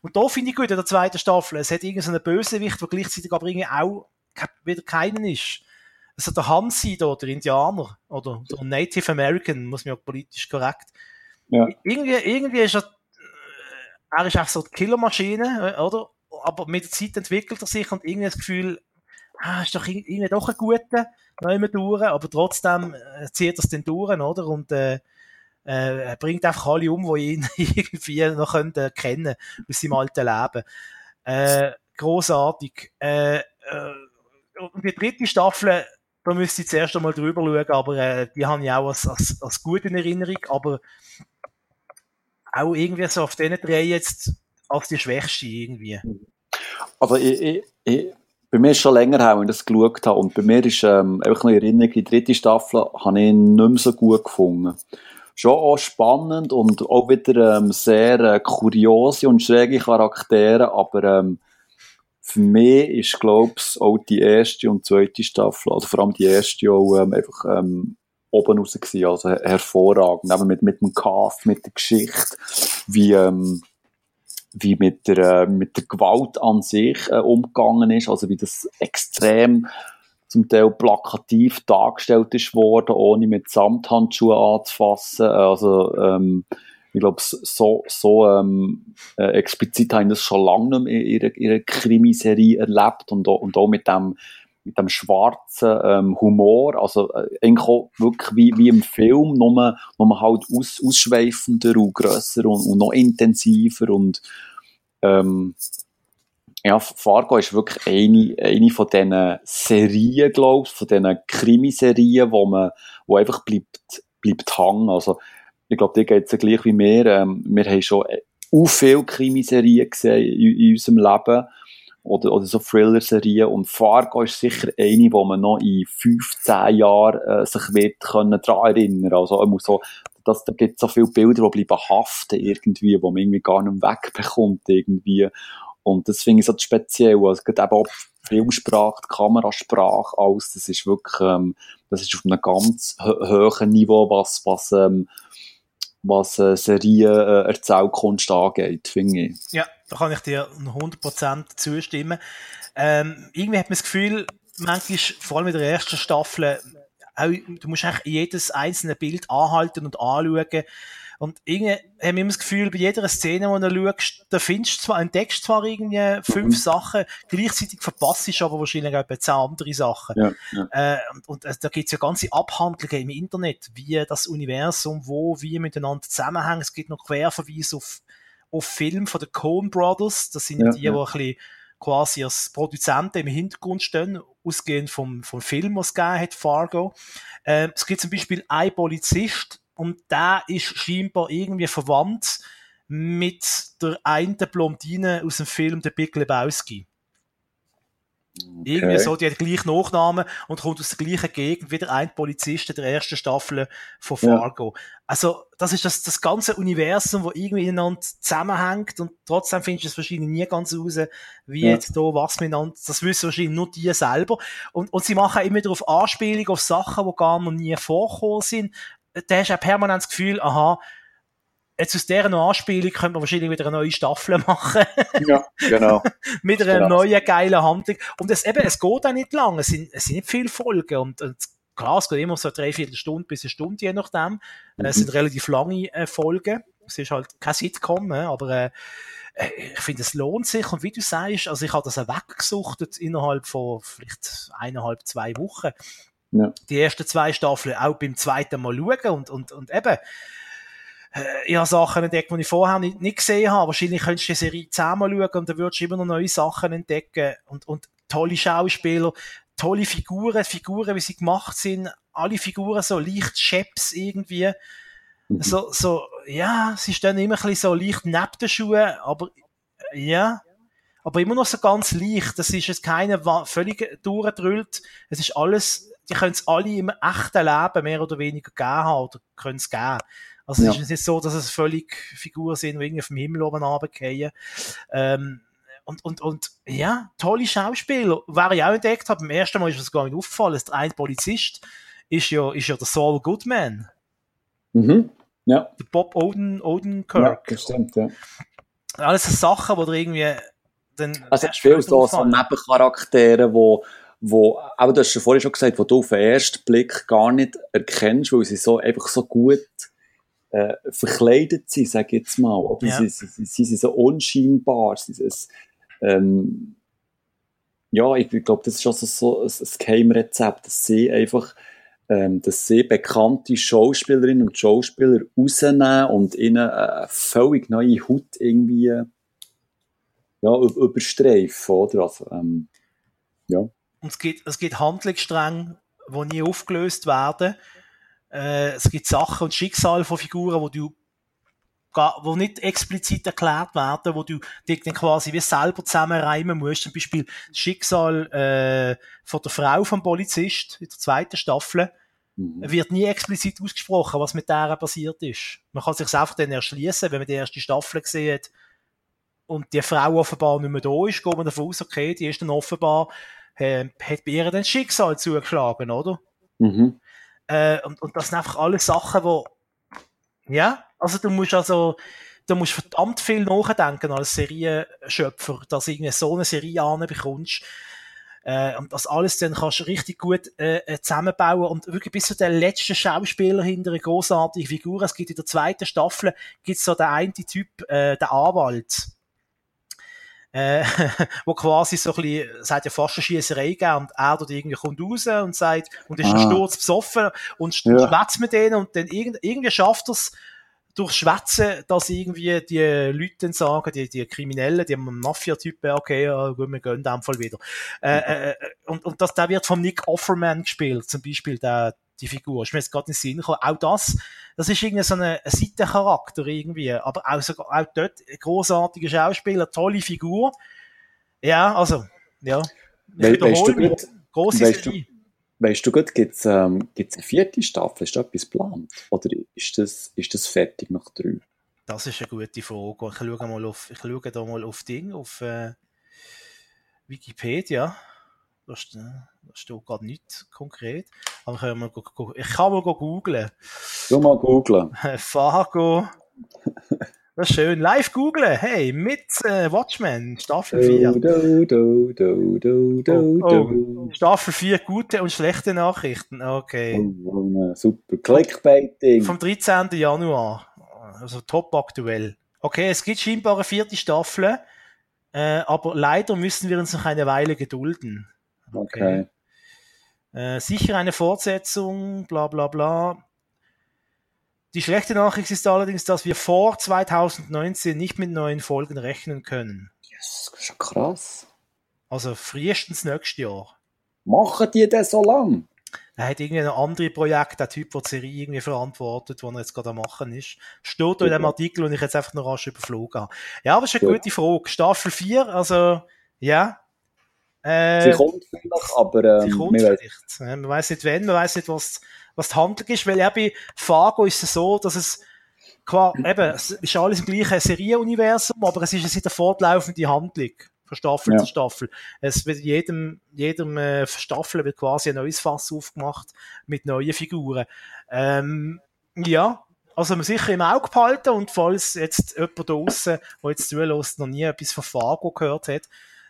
und da finde ich gut in der zweiten Staffel, es hat irgendeinen Bösewicht, der gleichzeitig aber irgendwie auch wieder keinen ist also der Hansi da, der Indianer, oder der Native American, muss man ja politisch korrekt. Ja. Irgendwie, irgendwie ist er, äh, er ist auch so die Killermaschine, äh, oder? Aber mit der Zeit entwickelt er sich und irgendwie das Gefühl, ah, ist doch irgendwie doch ein guter, neu durch, aber trotzdem äh, zieht er es dann durch, oder? Und, äh, äh, bringt einfach alle um, die ihn irgendwie noch können, äh, kennen aus seinem alten Leben. Äh, großartig. Äh, äh, und die dritte Staffel da müsste ich zuerst einmal drüber schauen, aber äh, die habe ich auch als, als, als gut in Erinnerung, aber auch irgendwie so auf diesen drei jetzt als die schwächste irgendwie. Also ich, ich, ich, bei mir ist schon länger her, wenn ich das geschaut habe und bei mir ist ähm, einfach noch in Erinnerung, die dritte Staffel habe ich nicht mehr so gut gefunden. schon auch spannend und auch wieder ähm, sehr äh, kuriose und schräge Charaktere, aber ähm, für mich ist, glaube ich, auch die erste und zweite Staffel, also vor allem die erste auch ähm, einfach ähm, oben raus gewesen, also hervorragend, eben mit, mit dem Cast, mit der Geschichte, wie, ähm, wie mit der, äh, mit der Gewalt an sich äh, umgegangen ist, also wie das extrem zum Teil plakativ dargestellt ist worden, ohne mit Samthandschuhen anzufassen, also ähm, ich glaube, so, so ähm, äh, explizit haben das schon lange in ihrer, ihrer Krimiserie erlebt und auch, und auch mit dem, mit dem schwarzen ähm, Humor, also äh, eigentlich auch wirklich wie, wie im Film, nur, nur halt aus, ausschweifender und grösser und, und noch intensiver und ähm, ja, Fargo ist wirklich eine, eine von diesen Serien, glaube ich, von diesen Krimiserien, wo man, wo einfach bleibt, bleibt hängen. Also, ich glaube, dir geht es ja gleich wie mir. Ähm, wir haben schon auch viele Krimiserien gesehen in, in unserem Leben. Oder, oder so Thriller-Serien. Und Fargo ist sicher eine, wo man noch in 15 Jahren äh, sich wird können daran erinnern. Also, man muss so, dass, da gibt so viele Bilder, die bleiben haften irgendwie, wo man irgendwie gar nicht wegbekommt irgendwie. Und das finde ich so speziell. Also, gerade eben auch Filmsprache, die Kamerasprache, alles, das ist wirklich, ähm, das ist auf einem ganz hohen Niveau, was, was, ähm, was äh, Serien-Erzählkunst äh, angeht, finde ich. Ja, da kann ich dir 100% zustimmen. Ähm, irgendwie hat man das Gefühl, manchmal, vor allem in der ersten Staffel, auch, du musst eigentlich jedes einzelne Bild anhalten und anschauen. Und irgendwie haben wir immer das Gefühl, bei jeder Szene, die du schaust, da findest du zwar, entdeckst zwar irgendwie fünf mhm. Sachen, gleichzeitig verpasst du aber wahrscheinlich auch zehn andere Sachen. Ja, ja. Äh, und, und also, da gibt es ja ganze Abhandlungen im Internet, wie das Universum, wo, wie miteinander zusammenhängt. Es gibt noch Querverweise auf, auf Filme von den Coen Brothers. Das sind ja, die, die ein bisschen quasi als Produzenten im Hintergrund stehen, ausgehend vom, vom Film, was es gegeben hat, Fargo. Äh, es gibt zum Beispiel einen Polizist, und der ist scheinbar irgendwie verwandt mit der einen Blondine aus dem Film Der Big Lebowski. Okay. Irgendwie so, die hat gleich Nachnamen und kommt aus der gleichen Gegend wie der ein Polizist der ersten Staffel von Fargo. Ja. Also, das ist das, das ganze Universum, wo irgendwie ineinander zusammenhängt und trotzdem findest du es wahrscheinlich nie ganz raus, wie ja. jetzt da was miteinander, das wissen wahrscheinlich nur die selber. Und, und sie machen immer darauf Anspielung auf Sachen, die gar noch nie vorkommen sind da hast du auch permanent das Gefühl, aha, jetzt aus dieser Anspielung könnte man wahrscheinlich wieder eine neue Staffel machen. ja, genau. Mit einer genau. neuen, geilen Handlung. Und es, eben, es geht auch nicht lang. Es sind, es sind nicht viele Folgen. Und, und klar, es geht immer so drei, vier Stunden bis eine Stunde, je nachdem. Mhm. Es sind relativ lange äh, Folgen. Es ist halt kein Sitcom, äh, aber äh, äh, ich finde, es lohnt sich. Und wie du sagst, also ich habe das auch weggesuchtet innerhalb von vielleicht eineinhalb, zwei Wochen. Ja. Die ersten zwei Staffeln auch beim zweiten Mal schauen und, und, und eben, äh, ich habe Sachen entdeckt, die ich vorher nicht, nicht gesehen habe. Wahrscheinlich könntest du die Serie zehnmal schauen und dann würdest du immer noch neue Sachen entdecken und, und tolle Schauspieler, tolle Figuren, Figuren, wie sie gemacht sind, alle Figuren so leicht Chaps irgendwie. Mhm. So, so, ja, sie stehen immer ein bisschen so leicht neben den Schuhen, aber, ja, aber immer noch so ganz leicht. Das ist jetzt keine völlig durchdrüllt. Es ist alles die können es alle im echten Leben mehr oder weniger geben haben oder können es geben. Also ja. es ist nicht so, dass es völlig Figuren sind, die irgendwie vom Himmel oben runterfallen. Ähm, und, und, und ja, tolle Schauspieler. Wer ich auch entdeckt habe, beim ersten Mal ist es gar nicht aufgefallen, der ein Polizist ist ja, ist ja der Saul Goodman. Mhm. Ja. Der Bob Oden, Odenkirk. Ja, das stimmt, ja. Alles so Sachen, die irgendwie dann. Also, es spielt so, so Nebencharaktere, die wo, aber du hast schon vorhin schon gesagt, wo du auf den ersten Blick gar nicht erkennst, weil sie so, einfach so gut, äh, verkleidet sind, sag ich jetzt mal. Oder ja. sie, sie, sie, sind so unscheinbar. Sie, es, ähm, ja, ich, ich glaube, das ist also so ein, ein Geheimrezept, dass sie einfach, ähm, dass sie bekannte Schauspielerinnen und Schauspieler rausnehmen und ihnen eine völlig neue Haut irgendwie, ja, überstreifen, oder? Also, ähm, ja. Und es gibt, es gibt Handlungsstränge, die nie aufgelöst werden. Äh, es gibt Sachen und Schicksale von Figuren, wo du gar, wo nicht explizit erklärt werden, wo du dich dann quasi wie selber zusammenreimen musst. Zum Beispiel das Schicksal äh, von der Frau vom Polizist in der zweiten Staffel. mhm. wird nie explizit ausgesprochen, was mit der passiert ist. Man kann sich einfach dann erschließen, wenn man die erste Staffel gesehen hat und die Frau offenbar nicht mehr da ist, geht man davon aus, okay, die ist dann offenbar, äh, hat bei ihr dann Schicksal zugeschlagen, oder? Mhm. Äh, und, und das sind einfach alles Sachen, wo, ja, also du musst also, du musst verdammt viel nachdenken als Serienschöpfer, dass du irgendwie so eine Serie anbekommst. Äh, und das alles dann kannst du richtig gut äh, äh, zusammenbauen und wirklich bis zu den letzten Schauspieler hinter eine großartige Figur. Es gibt in der zweiten Staffel gibt's so den einen Typ, äh, der Anwalt äh, wo quasi so ein bisschen, es hat ja fast eine Schiesserei gegeben und er dort irgendwie kommt raus und sagt, und ist ah. Sturz besoffen und ja. schwätzt mit denen und dann irgend, irgendwie schafft es, durch Schwätzen, dass irgendwie die Leute dann sagen, die, die Kriminellen, die Mafia-Typen, okay, ja, gut, wir gehen in dem Fall wieder. Äh, äh, äh, und, und das, der wird vom Nick Offerman gespielt, zum Beispiel, der, die Figur. Ist mir jetzt gerade in den Sinn gekommen. Auch das, das ist irgendwie so ein, Seitencharakter irgendwie. Aber auch, sogar, auch dort großartige Schauspieler, tolle Figur. Ja, also, ja. We weißt du gut, große weißt. Du, weißt du gut, gibt es ähm, eine vierte Staffel? Ist da etwas geplant? Oder ist das, ist das fertig nach drei? Das ist eine gute Frage. Ich schaue mal auf, ich schaue da mal auf Ding, auf äh, Wikipedia. Steht, da steht gerade nichts konkret. Aber können wir, ich kann mal googlen. Du mal googlen. Fargo. Das ist schön. Live googlen. Hey, mit äh, Watchmen, Staffel 4. Do, do, do, do, do, oh, oh. Staffel 4, gute und schlechte Nachrichten. Okay. Oh, super. Clickbaiting. Vom 13. Januar. Also top aktuell. Okay, es gibt scheinbar eine vierte Staffel. Äh, aber leider müssen wir uns noch eine Weile gedulden. Okay. Äh, sicher eine Fortsetzung, bla bla bla. Die schlechte Nachricht ist allerdings, dass wir vor 2019 nicht mit neuen Folgen rechnen können. Das ist schon krass. Also frühestens nächstes Jahr. Machen die das so lang? Er hat irgendwie ein anderes Projekt, der Typ, der die Serie irgendwie verantwortet, was er jetzt gerade am machen ist. Steht da in dem Artikel, und ich jetzt einfach noch rasch überflogen habe. Ja, aber ist eine Gut. gute Frage. Staffel 4, also, ja, äh, sie kommt vielleicht, aber ähm, sie kommt vielleicht. Weiss. Man weiß nicht wann, man weiß nicht, was, was die Handlung ist, weil eben Fargo ist es so, dass es quasi, eben, es ist alles im gleichen Serienuniversum, aber es ist eine fortlaufende Handlung von Staffel ja. zu Staffel. Es wird jedem, jedem äh, Staffel wird quasi ein neues Fass aufgemacht mit neuen Figuren. Ähm, ja, also man sicher im Auge behalten und falls jetzt jemand da draussen, der jetzt zulässt, noch nie etwas von Fargo gehört hat,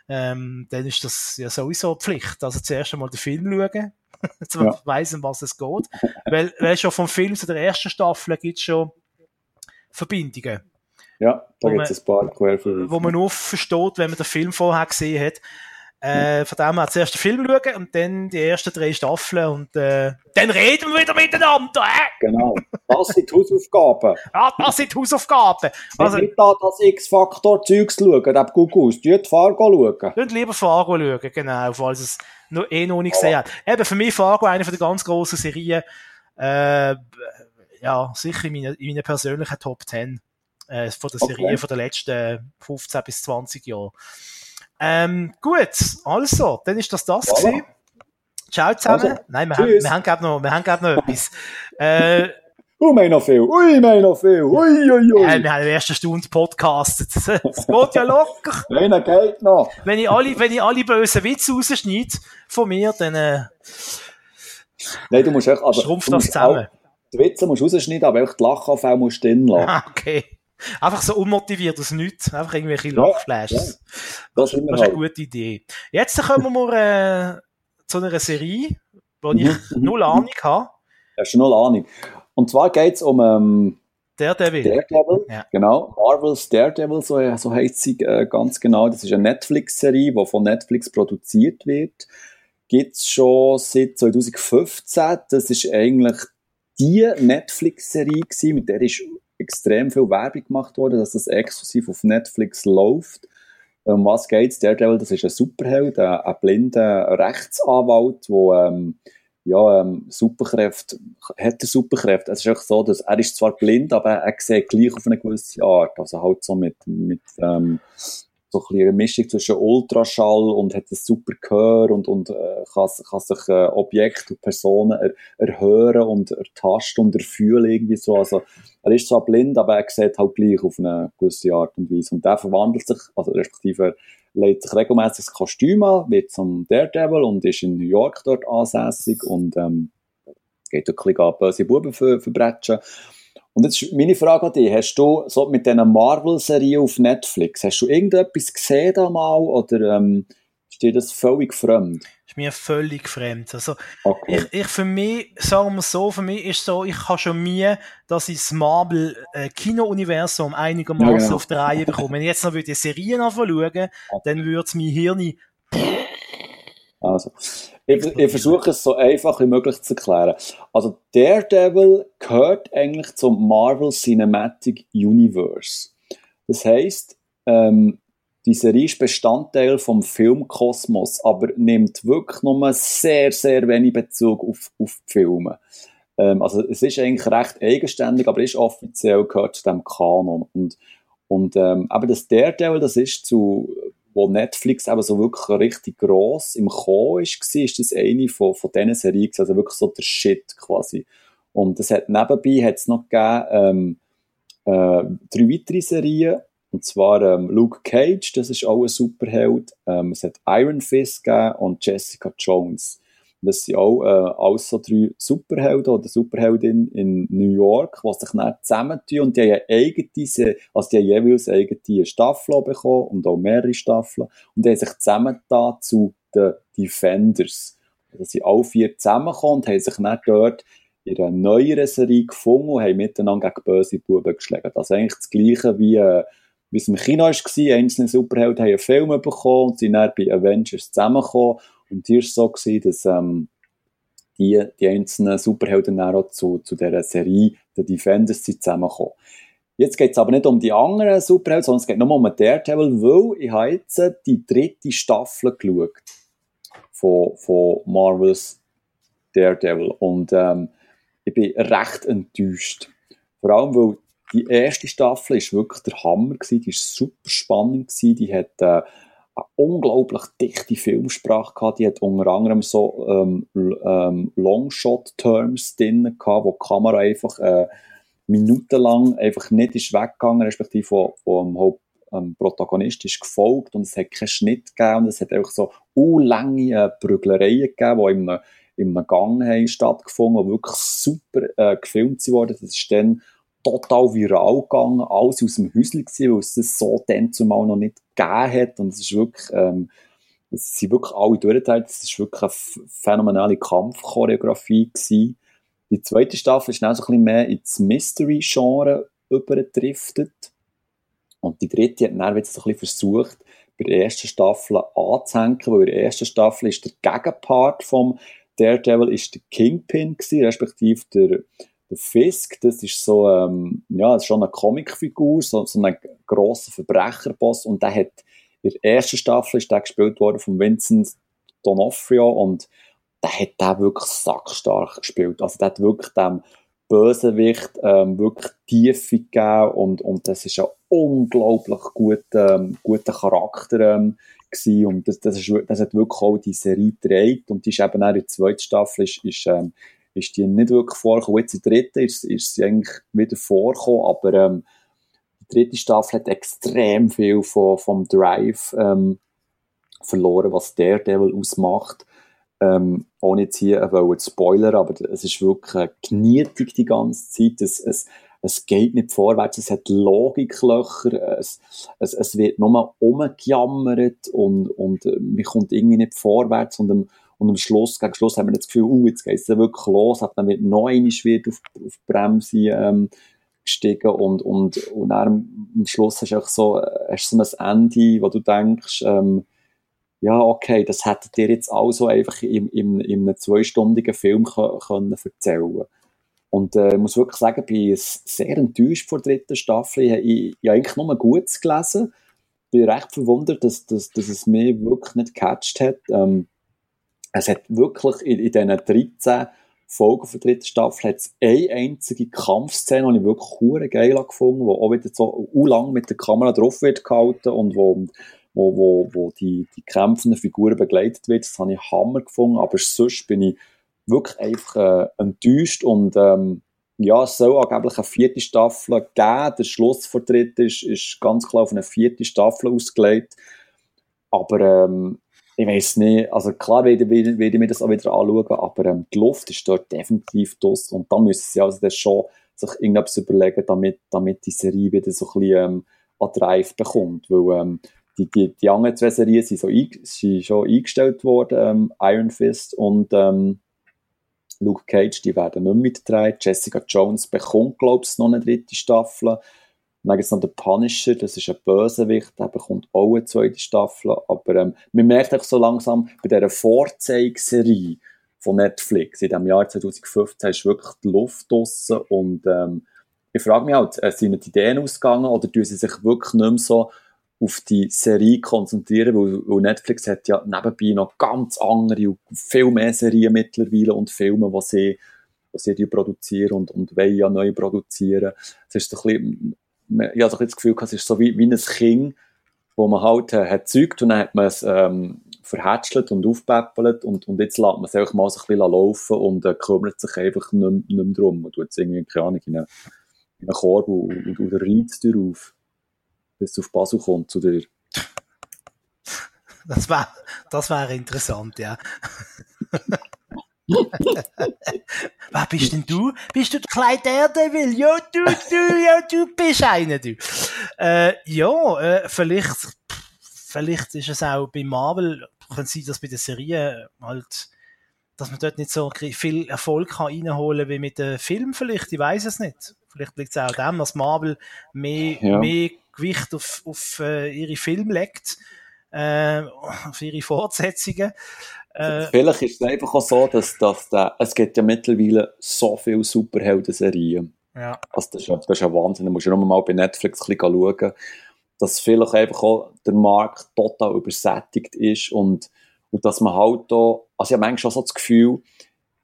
ähm, dann ist das ja sowieso Pflicht. Also zuerst einmal den Film schauen, zu ja. weiss, um was es geht. weil, weil schon vom Film zu der ersten Staffel gibt es schon Verbindungen. Ja, da gibt es ein paar Querverweise. Wo man nur versteht, wenn man den Film vorher gesehen hat. Äh, von dem her zuerst den Film schauen und dann die ersten drei Staffeln und äh, dann reden wir wieder miteinander. Äh? Genau. Das sind Hausaufgaben. ja, das sind Hausaufgaben. Also, nicht da das X-Faktor-Zeugs schauen, ab Google, tut Fargo schauen. Tut lieber Fargo schauen, genau, falls es noch, eh noch nicht gesehen hat. Eben, für mich Fargo eine von der ganz grossen Serien, äh, ja, sicher in meinen meine persönlichen Top 10 äh, von der Serie okay. von den letzten 15 bis 20 Jahren. Ähm, gut, also, dann ist das das voilà. gewesen. Ciao zusammen. Also, Nein, wir haben, wir haben gerade noch, wir haben gerade noch etwas. äh, Oh, mein noch viel. Ui, mein noch viel. Ui, ui, ui. Ja, wir haben der ersten Stunde podcastet. Es geht ja locker. Einer geht noch. Wenn ich alle, wenn ich alle bösen Witze rausschneide von mir, dann, äh, Nein, du musst echt, also, schrumpft das zusammen. Auch, die Witze musst du rausschneiden, aber auch die Lachaufälle musst du drin lassen. okay. Einfach so unmotiviert aus nichts. Einfach irgendwelche Lachflashes. Ja, ja. Das, das, ist eine halt. gute Idee. Jetzt kommen wir äh, zu einer Serie, wo ich mhm, mhm. null Ahnung habe. Hast du null Ahnung? Und zwar geht es um ähm, Daredevil. Daredevil, ja. genau. Marvel's Daredevil, so, so heißt sie äh, ganz genau. Das ist eine Netflix-Serie, die von Netflix produziert wird. Gibt es schon seit 2015. Das ist eigentlich die Netflix-Serie mit der ist extrem viel Werbung gemacht worden, dass das exklusiv auf Netflix läuft. Um was geht's? Daredevil, das ist ein Superheld, ein, ein blinder Rechtsanwalt, der ähm, ja, ähm, Superkräfte, hat er Superkräfte. Es ist auch so, dass er ist zwar blind, aber er sieht gleich auf eine gewisse Art. Also halt so mit, mit ähm, so ein eine Mischung zwischen Ultraschall und hat ein super Gehör und, und äh, kann, kann sich äh, Objekte und Personen er, erhören und ertasten und erfühlen irgendwie so. Also, er ist zwar blind, aber er sieht halt gleich auf eine gewisse Art und Weise. Und der verwandelt sich, also respektive legt sich regelmäßig das Kostüm an, wird zum Daredevil und ist in New York dort ansässig und ähm, geht ein bisschen böse Buben ver verbrechen. Und jetzt ist meine Frage an dich, hast du so mit diesen Marvel-Serien auf Netflix, hast du irgendetwas gesehen da mal oder ähm, ist dir das völlig fremd? Ist mir völlig fremd. Also, okay. ich, ich für mich, sagen wir so, für mich ist so, ich habe schon mir, dass ich das Marvel-Kino-Universum äh, einigermaßen ja, genau. auf die Reihe bekomme. Wenn ich jetzt noch die Serien anschauen dann würde es mein Hirn also, ich, ich versuche es so einfach wie möglich zu erklären. Also, Daredevil gehört eigentlich zum Marvel Cinematic Universe. Das heisst, ähm, die Serie ist Bestandteil vom Filmkosmos, aber nimmt wirklich nur sehr, sehr wenig Bezug auf, auf die Filme. Ähm, also, es ist eigentlich recht eigenständig, aber ist offiziell gehört zu dem Kanon. Und, und ähm, aber das Daredevil, das ist zu wo Netflix eben so wirklich richtig gross im Kommen ist, war, das eine von, von diesen Serien, also wirklich so der Shit quasi. Und es hat nebenbei hat's noch gegeben, ähm, äh, drei weitere Serien, und zwar ähm, Luke Cage, das ist auch ein Superheld, ähm, es hat Iron Fist gegeben und Jessica Jones. Das sind auch äh, alles drei Superhelden oder Superheldinnen in New York, die sich dann zusammentun und die haben eigene, also die haben jeweils eigene Staffeln bekommen und auch mehrere Staffeln und die haben sich zusammengetan zu den Defenders. Also sind alle vier zusammengekommen und haben sich dann dort in einer neueren Serie gefunden und haben miteinander gegen böse Buben geschlagen. Das ist eigentlich das Gleiche wie, äh, wie es im Kino war. Einzelne Superhelden haben einen Film bekommen und sind dann bei Avengers zusammengekommen und hier war so, gewesen, dass ähm, die, die einzelnen Superhelden zu, zu dieser Serie der Defenders sind zusammengekommen. Jetzt geht es aber nicht um die anderen Superhelden, sondern es geht nur um Daredevil, weil ich habe jetzt die dritte Staffel geschaut von, von Marvels Daredevil und ähm, ich bin recht enttäuscht. Vor allem, weil die erste Staffel ist wirklich der Hammer gewesen, die ist super spannend die hat äh, eine unglaublich dichte Filmsprache gehabt. Die hat unter anderem so ähm, ähm, Longshot-Terms drin gehabt, wo die Kamera einfach äh, minutenlang einfach nicht ist weggegangen, respektive vom, vom Haupt ähm, Protagonist ist gefolgt und es hat keinen Schnitt gegeben und es hat einfach so unlange äh, Prügelereien gegeben, die in einem, in einem Gang haben stattgefunden, die wirklich super äh, gefilmt wurden. Das ist dann total viral gegangen, alles aus dem Häuschen gewesen, weil es das so dann zumal noch nicht gegeben hat. Und es ist wirklich, ähm, es sind wirklich alle durchgeteilt, es ist wirklich eine phänomenale Kampfchoreografie gewesen. Die zweite Staffel ist dann so ein bisschen mehr ins Mystery-Genre übergedriftet und die dritte hat dann wieder ein bisschen versucht, bei der ersten Staffel anzuhängen, weil in der ersten Staffel ist der Gegenpart vom Daredevil ist der Kingpin gewesen, respektive der der Fisk, das ist so, ähm, ja, das ist schon eine Comicfigur, so, so ein grosser Verbrecherboss. Und der hat in der ersten Staffel ist der gespielt worden von Vincent D'Onofrio und der hat da wirklich sackstark gespielt. Also der hat wirklich dem Bösewicht ähm, wirklich Tiefe gegeben und, und das ist ein unglaublich guter, ähm, guter Charakter ähm, und das, das, ist, das hat wirklich auch die Serie gedreht. Und die ist eben auch in der zweiten Staffel ist, ist ähm, ist die nicht wirklich vorgekommen. Jetzt in der dritten ist, ist sie eigentlich wieder vorgekommen, aber ähm, die dritte Staffel hat extrem viel von, vom Drive ähm, verloren, was Daredevil ausmacht. Ähm, ohne jetzt hier äh, zu spoilern, aber es ist wirklich genietig die ganze Zeit. Es, es, es geht nicht vorwärts, es hat Logiklöcher, es, es, es wird nur umgejammert und, und äh, man kommt irgendwie nicht vorwärts und am, und am Schluss, gegen Schluss haben wir das Gefühl, uh, jetzt geht es wirklich los, dann wird noch einmal wird auf, auf die Bremse ähm, gestiegen und, und, und dann am Schluss hast du so, hast so ein Ende, wo du denkst, ähm, ja, okay, das hättet ihr jetzt auch so einfach in, in, in einem zweistündigen Film können erzählen und äh, ich muss wirklich sagen, ich bin sehr enttäuscht vor der dritten Staffel. Ich, ich, ich habe eigentlich nur Gutes gelesen. Ich bin recht verwundert, dass, dass, dass es mich wirklich nicht gecatcht hat. Ähm, es hat wirklich in, in diesen 13 Folgen der dritten Staffel hat eine einzige Kampfszene, die ich wirklich hure geil gefunden wo auch wieder so lang mit der Kamera drauf wird gehalten und wo, wo, wo, wo die, die kämpfenden Figuren begleitet wird. Das habe ich Hammer gefunden, aber sonst bin ich wirklich einfach äh, enttäuscht und ähm, ja, es soll angeblich eine vierte Staffel geben. Der Schlussvertritt ist, ist ganz klar auf eine vierte Staffel ausgelegt. Aber ähm, ich weiß nicht, also klar werde, werde, werde ich mir das auch wieder anschauen, aber ähm, die Luft ist dort definitiv draus und da müssen sie also schon sich irgendetwas überlegen, damit, damit die Serie wieder so ein bisschen ähm, an Drive bekommt, weil ähm, die, die, die anderen zwei Serien sind, so ein, sind schon eingestellt worden, ähm, Iron Fist und ähm, Luke Cage, die werden nicht mehr mitgetragen. Jessica Jones bekommt, glaube ich, noch eine dritte Staffel. Dann gibt es noch den Punisher, das ist ein Bösewicht, der bekommt auch eine zweite Staffel. Aber ähm, man merkt auch so langsam, bei dieser Vorzeigserie von Netflix in dem Jahr 2015 ist wirklich die Luft draussen und ähm, ich frage mich halt, äh, sind die Ideen ausgegangen oder tun sie sich wirklich nicht mehr so auf die Serie konzentrieren, weil, weil Netflix hat ja nebenbei noch ganz andere und viel mehr Serien mittlerweile und Filme, die sie, die sie produzieren und, und wollen ja neu produzieren. Es ist ein bisschen, ich ein das Gefühl, es ist so wie, wie ein Kind, wo man halt äh, hat zeugt und dann hat man es ähm, verhätschelt und aufpäppelt und, und jetzt lässt man es einfach mal so ein bisschen laufen und äh, kümmert sich einfach nicht, nicht mehr drum und tut es irgendwie, keine Ahnung, in einen, in einen Korb und, und, und reizt darauf bis es auf Basel kommt zu dir. Das wäre das wär interessant, ja. Wer bist denn du? Bist du der kleine Daredevil? Ja, du, du, ja, du bist einer, du. Äh, ja, äh, vielleicht, vielleicht ist es auch bei Marvel, kann sein, dass bei der Serie halt, dass man dort nicht so viel Erfolg kann reinholen wie mit dem Film vielleicht, ich weiß es nicht. Vielleicht liegt es auch daran, dass Marvel mehr, ja. mehr Gewicht auf, auf äh, ihre Filme legt, äh, auf ihre Fortsetzungen. Äh, Vielleicht ist es einfach auch so, dass, dass der, es gibt ja mittlerweile so viele Superhelden-Serien. Ja. Also das, ist, das ist ja Wahnsinn. Da musst du nur mal bei Netflix ein bisschen schauen, dass vielleicht einfach auch der Markt total übersättigt ist und, und dass man halt da, also ich habe manchmal schon so das Gefühl,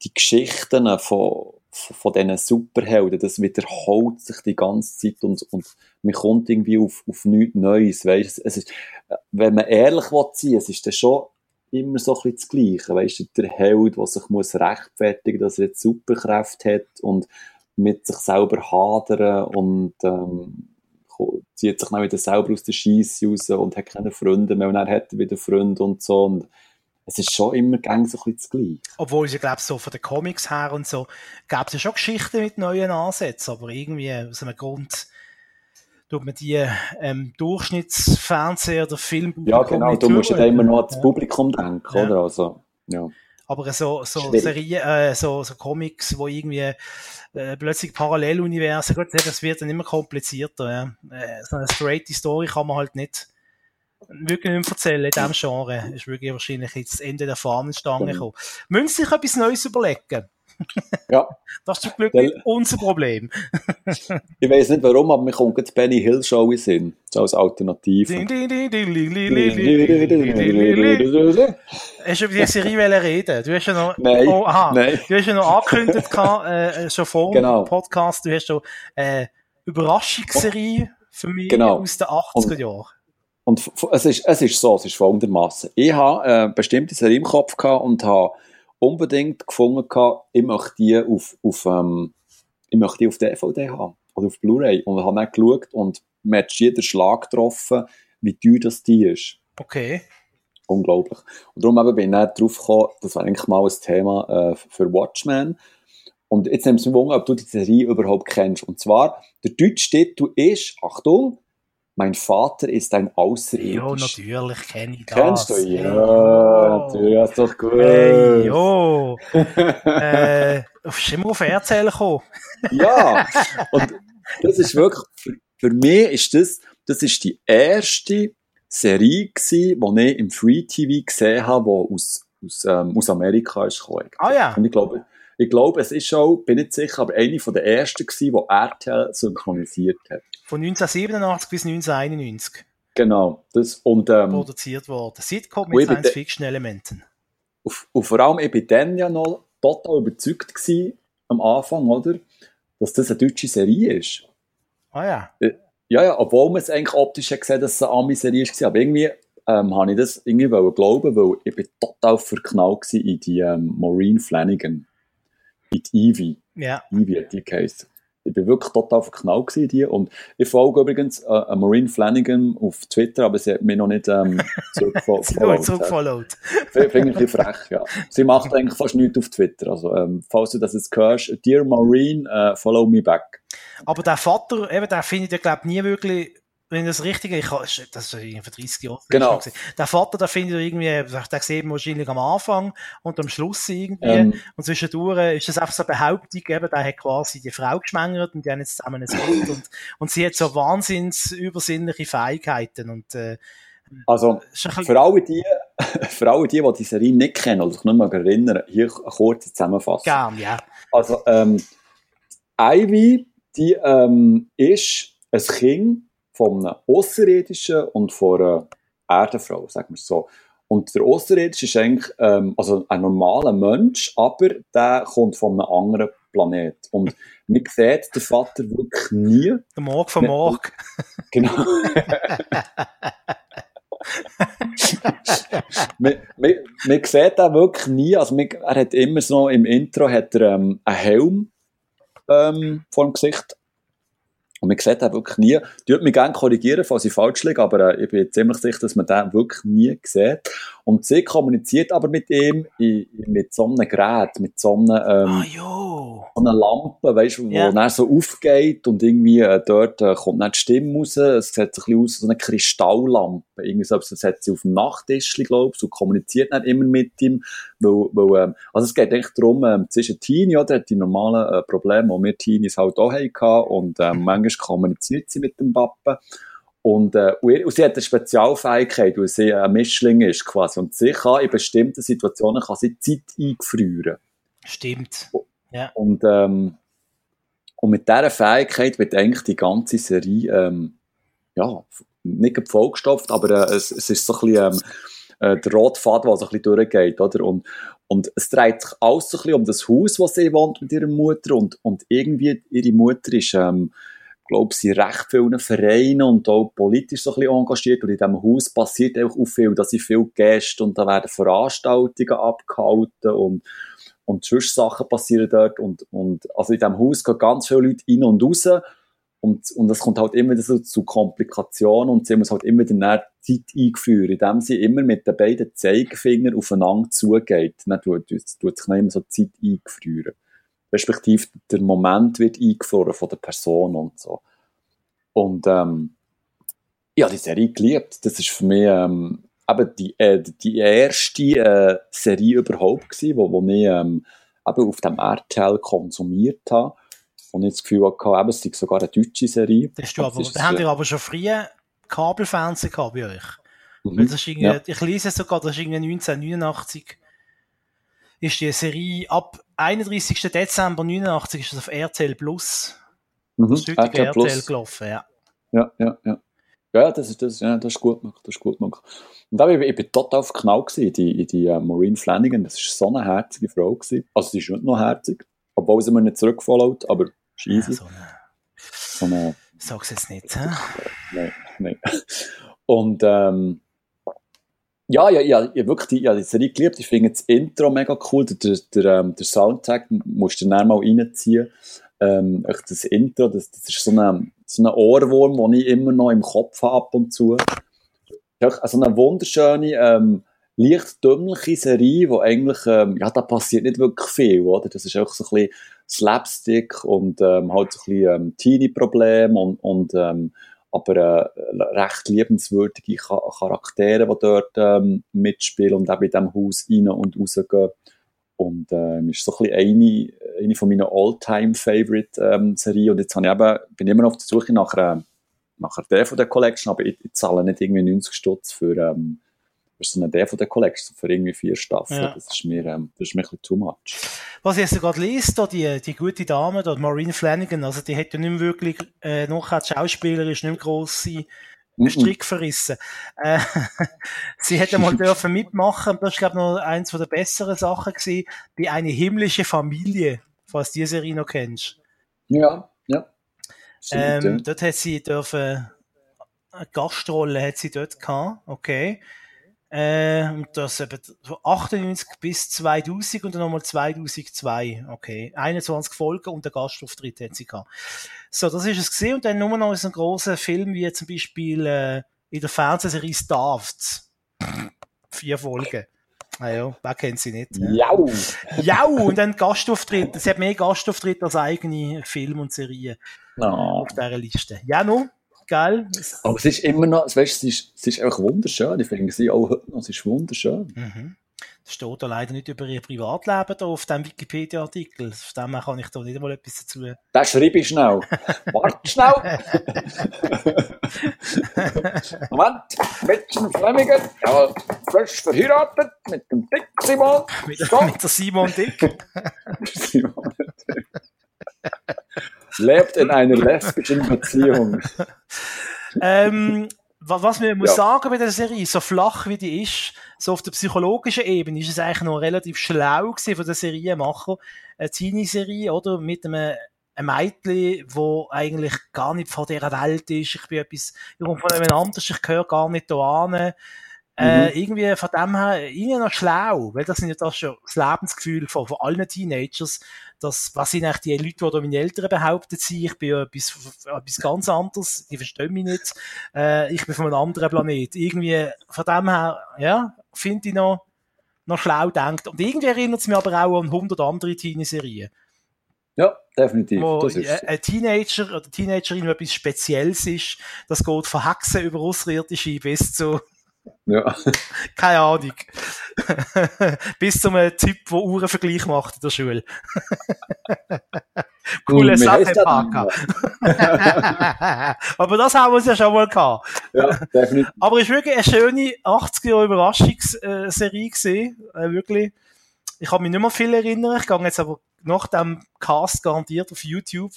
die Geschichten von, von diesen Superhelden, das wiederholt sich die ganze Zeit und, und man kommt irgendwie auf, auf nichts Neues, weißt, es ist, wenn man ehrlich will sein, es ist dann schon immer so ein bisschen das Gleiche, weißt der Held, der sich muss rechtfertigen, dass er jetzt Superkräfte hat und mit sich selber hadern und ähm, zieht sich dann wieder selber aus der Scheisse raus und hat keine Freunde mehr und dann hat er wieder Freunde und so und es ist schon immer so ein bisschen das Gleiche. Obwohl ich glaube, so von den Comics her und so, gab es ja schon Geschichten mit neuen Ansätzen, aber irgendwie aus einem Grund tut man die ähm, Durchschnittsfernseher oder Filmpublikum Ja, genau, du musst ja immer noch ans Publikum denken, ja. oder? Also, ja. Aber so, so Serien, äh, so, so Comics, wo irgendwie äh, plötzlich Paralleluniversen, gut, das wird dann immer komplizierter. Ja. Äh, so eine straight Story kann man halt nicht wirklich nicht mehr erzählen in diesem Genre. Ist wirklich wahrscheinlich jetzt das Ende der Fahnenstange genau. gekommen. Müssen Sie sich etwas Neues überlegen? Ja. Das ist zum Glück nicht unser Problem. ich weiß nicht warum, aber mir kommt die Benny Hill Show in Sinn. So als Alternative. Hast du über die Serie reden? Du hast ja noch, nein, oh, aha, nein. Du hast ja noch angekündigt, äh, schon vor genau. dem Podcast, du hast schon eine Überraschungsserie für mich genau. aus den 80er Jahren. Und es ist, es ist so, es ist folgendermaßen. Ich habe äh, bestimmte Serie im Kopf gehabt und habe unbedingt gefunden gehabt, ich möchte die auf, auf, ähm, ich möchte die auf DVD haben. Oder auf Blu-ray. Und habe dann geschaut und mir hat jeder Schlag getroffen, wie teuer das die ist. Okay. Unglaublich. Und darum eben bin ich dann drauf gekommen, das war eigentlich mal ein Thema äh, für Watchmen. Und jetzt nimmst du mich Wunder, ob du die Serie überhaupt kennst. Und zwar, der deutsche Titel ist, Achtung, mein Vater ist ein Außerirdisch. Ja, natürlich kenne ich das. Kennst du? Ja, ja. natürlich, das ist doch gut. Hey, jo. äh, bist immer auf Erzählen gekommen. ja, und das ist wirklich, für, für mich ist das, das ist die erste Serie gewesen, die ich im Free TV gesehen habe, die aus, aus, ähm, aus Amerika ist gekommen. Ah ja. Und ich glaube, ich glaube, es ist schon, bin nicht sicher, aber eine von der ersten gewesen, die RTL synchronisiert hat. Von 1987 bis 1991. Genau. Das, und, ähm, Produziert worden. Sitcom mit Science-Fiction-Elementen. Und vor allem, ich bin dann ja noch total überzeugt gewesen, am Anfang, oder? Dass das eine deutsche Serie ist. Ah ja. Äh, ja, ja, obwohl man es eigentlich optisch gesehen dass es eine Ami-Serie war. Aber irgendwie ähm, habe ich das irgendwie glauben, weil ich bin total verknallt in die ähm, Maureen Flanagan, in die Evie. Ja. Evie hat die geheißen. Ich bin wirklich total verknallt in die und ich folge übrigens äh, Maureen Flanagan auf Twitter, aber sie hat mich noch nicht ähm, zurückgefollowt. zurückgefollowt. Finde ich ein bisschen frech, ja. Sie macht eigentlich fast nichts auf Twitter, also ähm, falls du das jetzt hörst, Dear Maureen, uh, follow me back. Aber der Vater, eben, der findet ja, glaube ich, nie wirklich wenn das Richtige, ich, das ist vor 30 Jahren. Genau. Der Vater, der findet irgendwie, der sieht wahrscheinlich am Anfang und am Schluss irgendwie. Ähm. Und zwischendurch ist das einfach so eine Behauptung, eben, der hat quasi die Frau geschwängert und die haben jetzt zusammen ein Kind und, und sie hat so wahnsinns übersinnliche Fähigkeiten und, äh, also, für alle die, für alle die, die die Serie nicht kennen oder sich nicht mehr erinnern, hier eine kurze Zusammenfassung. Gern, ja. Also, ähm, Ivy, die, ähm, ist ein Kind, von einem Außerirdischen und von einer Erdenfrau, sagen wir es so. Und der Außerirdische ist eigentlich ähm, also ein normaler Mensch, aber der kommt von einem anderen Planet. Und man sieht den Vater wirklich nie. Der Morg vom Morg. Genau. man, man, man sieht den wirklich nie. Also man, er hat immer so im Intro hat er, ähm, einen Helm ähm, vor dem Gesicht und man sieht den wirklich nie. Die würde mich gerne korrigieren, falls ich falsch liege, aber äh, ich bin ziemlich sicher, dass man den wirklich nie sieht. Und sie kommuniziert aber mit ihm in, mit so einem Gerät, mit so einer, ähm, oh, so einer Lampe, weißt du, wo yeah. dann so aufgeht und irgendwie äh, dort äh, kommt dann die Stimme raus. Es sieht ein bisschen aus wie so eine Kristalllampe. Irgendwie so, das hat sie auf dem Nachttisch, glaube ich, und kommuniziert dann immer mit ihm. Weil, weil, ähm, also es geht eigentlich darum, ähm, zwischen Teenie, oder, hat die normalen äh, Probleme, die wir Teenies halt auch hatten, und ähm, mhm. manchmal kommuniziert sie mit dem Papa. Und, äh, und sie hat eine Spezialfähigkeit, weil sie ein Mischling ist quasi. Und sie kann in bestimmten Situationen kann sie Zeit eingefrieren. Stimmt. Ja. Und, ähm, und mit dieser Fähigkeit wird eigentlich die ganze Serie ähm, ja, nicht vollgestopft, aber äh, es, es ist so ein bisschen ähm, äh, der rote Faden, der so ein bisschen durchgeht. Oder? Und, und es dreht sich alles so ein bisschen um das Haus, wo sie wohnt mit ihrer Mutter. Und, und irgendwie ihre Mutter ist... Ähm, glaube sie recht vielen Vereinen und auch politisch so ein bisschen engagiert und in diesem Haus passiert auch viel, dass sie viel Gäste und da werden Veranstaltungen abgehalten und und sonst Sachen passieren dort und, und also in diesem Haus gehen ganz viele Leute rein und raus und, und das kommt halt immer so zu Komplikationen und sie muss halt immer dann Zeit eingeführt, indem sie immer mit den beiden Zeigefingern aufeinander zugeht. Dann tut, tut, sich immer so Zeit eingeführen respektive der Moment wird eingefroren von der Person und so. Und ähm, ja, die Serie geliebt. Das ist für mich ähm, eben die, äh, die erste äh, Serie überhaupt gewesen, wo, wo ich ähm, eben auf dem RTL konsumiert habe. Und ich das Gefühl hatte, eben, es ist sogar eine deutsche Serie. Das ist aber, ist, haben ihr aber schon früher Kabelfernsehen gehabt bei euch? Mhm, das ist ja. Ich lese sogar, das ist irgendwie 1989 ist die Serie ab 31. Dezember 89 ist das auf RTL Plus. Mhm, das RTL, RTL Plus. gelaufen, ja. Ja, ja, ja. Ja, das ist, das, ja, das ist gut gemacht, das ist gut gemacht. Und da, ich, ich bin total verknallt in die, in die uh, Maureen Flanagan, das war so eine herzige Frau gewesen. Also sie ist nicht noch herzig, obwohl sie mir nicht zurückfollowt, aber easy. Ja, so eine... So eine Sag's jetzt nicht, hä? Nein, nein. Und, ähm, ja, ja, ja, ja wirklich die, ja, die Serie geliebt. Ich finde das Intro mega cool. Der, der, der, ähm, der Soundtrack musst du dann mal reinziehen. Ähm, das Intro, das, das ist so ein so eine Ohrwurm, den ich immer noch im Kopf habe ab und zu. Also eine wunderschöne, ähm, leicht dümmliche Serie, wo eigentlich, ähm, ja, da passiert nicht wirklich viel, oder? Das ist auch so ein bisschen Slapstick und ähm, halt so ein bisschen ähm, Teenie-Problem und, und ähm, aber äh, recht liebenswürdige Charaktere, die dort ähm, mitspielen und auch in diesem Haus rein und rausgehen. Und ähm, ist so ein bisschen eine, eine von meinen All-Time-Favorite-Serien. Ähm, und jetzt habe ich eben, bin immer auf der Suche nach einer, nach einer DVD-Collection, aber ich, ich, zahle nicht irgendwie 90 Stutz für, ähm, für so eine DVD-Collection, für irgendwie vier Staffeln. Ja. Das, ist mir, ähm, das ist mir ein bisschen too much was ich jetzt gerade lese, da, die, die gute Dame, da, Maureen Flanagan, also die hat ja nicht mehr wirklich, äh, noch als Schauspielerin nicht mehr grosse Strick verrissen. Äh, sie hätte mal dürfen mitmachen, das ist glaube ich noch eins von der besseren Sachen gewesen, bei eine himmlische Familie, falls du die Serie noch kennst. Ja, ja. ähm. Dort hat sie dürfen eine Gastrolle hat sie dort gehabt, okay. Äh, und das eben von 98 bis 2000 und dann nochmal 2002, okay. 21 Folgen und der Gastauftritt hat sie gehabt. So, das ist es gesehen und dann nur noch so ein großer Film wie zum Beispiel äh, in der Fernsehserie Starved. Vier Folgen. Ah ja, wer kennt sie nicht? Ja. Ja, und dann Gastauftritt. Sie hat mehr Gastauftritte als eigene Film und Serien No. auf dieser Liste. Ja, no, geil. Aber es ist immer noch, weißt, es, ist, es ist einfach wunderschön. Ich finde sie auch heute noch, es ist wunderschön. Mhm. Das steht da leider nicht über ihr Privatleben da auf dem Wikipedia-Artikel. Von dem her kann ich da nicht einmal etwas dazu. Das schreibe ich schnell. Warte schnell. Moment, Mädchen Flemmingen, jawohl, frisch verheiratet mit dem Dick Simon. Mit, mit der Simon Dick. Simon. Lebt in einer lesbischen Beziehung. ähm, wa- was man muss Ja. sagen bei der Serie, so flach wie die ist, so auf der psychologischen Ebene, ist es eigentlich noch relativ schlau gewesen von der Serienmacher. Eine Teenie-Serie, oder? Mit einem, einem Mädchen, wo eigentlich gar nicht von dieser Welt ist. Ich bin etwas, ich komme von einem anders, ich gehöre gar nicht da hin. Äh, irgendwie von dem her, irgendwie noch schlau, weil das sind ja das schon das Lebensgefühl von, von allen Teenagers, dass, was sind eigentlich die Leute, die da meine Eltern behaupten sie, ich bin ja etwas, etwas ganz anderes, die verstehen mich nicht, äh, ich bin von einem anderen Planet. Irgendwie, von dem her, ja, finde ich noch, noch schlau denkt. Und irgendwie erinnert es mich aber auch an 100 andere Teenie-Serien, Ja, definitiv. wo Das ist äh, ein Teenager oder Teenagerin etwas Spezielles ist, das geht von Hexen über Außerirdische bis zu ja. keine Ahnung. Bis zu einem Typ, der Uhrenvergleich macht in der Schule. Coole Sache, Parker. Aber das haben wir uns ja schon mal gehabt. Ja, definitiv. Aber es ist wirklich eine schöne 80er Überraschungsserie gesehen, äh, wirklich. Ich kann mich nicht mehr viel erinnern. Ich gehe jetzt aber nach dem Cast garantiert auf YouTube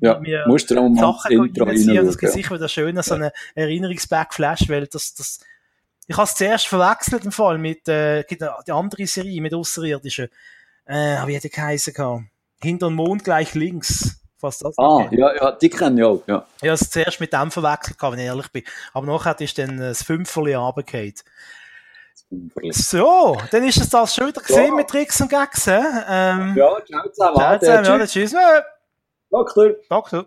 Ja, mir musst du auch mal Sachen reinziehen. Das gibt sicher wieder schön, so eine Erinnerungsbackflash, weil das, das, ich habe es zuerst verwechselt im Fall mit, äh, die andere Serie mit Außerirdischen. Äh, wie hat die geheißen? Hinter dem Mond gleich links. Fast das. Ah, ja, ja, die kennen ja auch. Ja. Ich habe es zuerst mit dem verwechselt, wenn ich ehrlich bin. Aber nachher ist dann äh, das Fünferli runtergefallen. So, dann ist es das schon wieder gesehen Ja. mit Tricks und Gags. Ähm, Ja, ciao zusammen. ciao zusammen, ja, tschüss. Äh, Doktor. Doktor.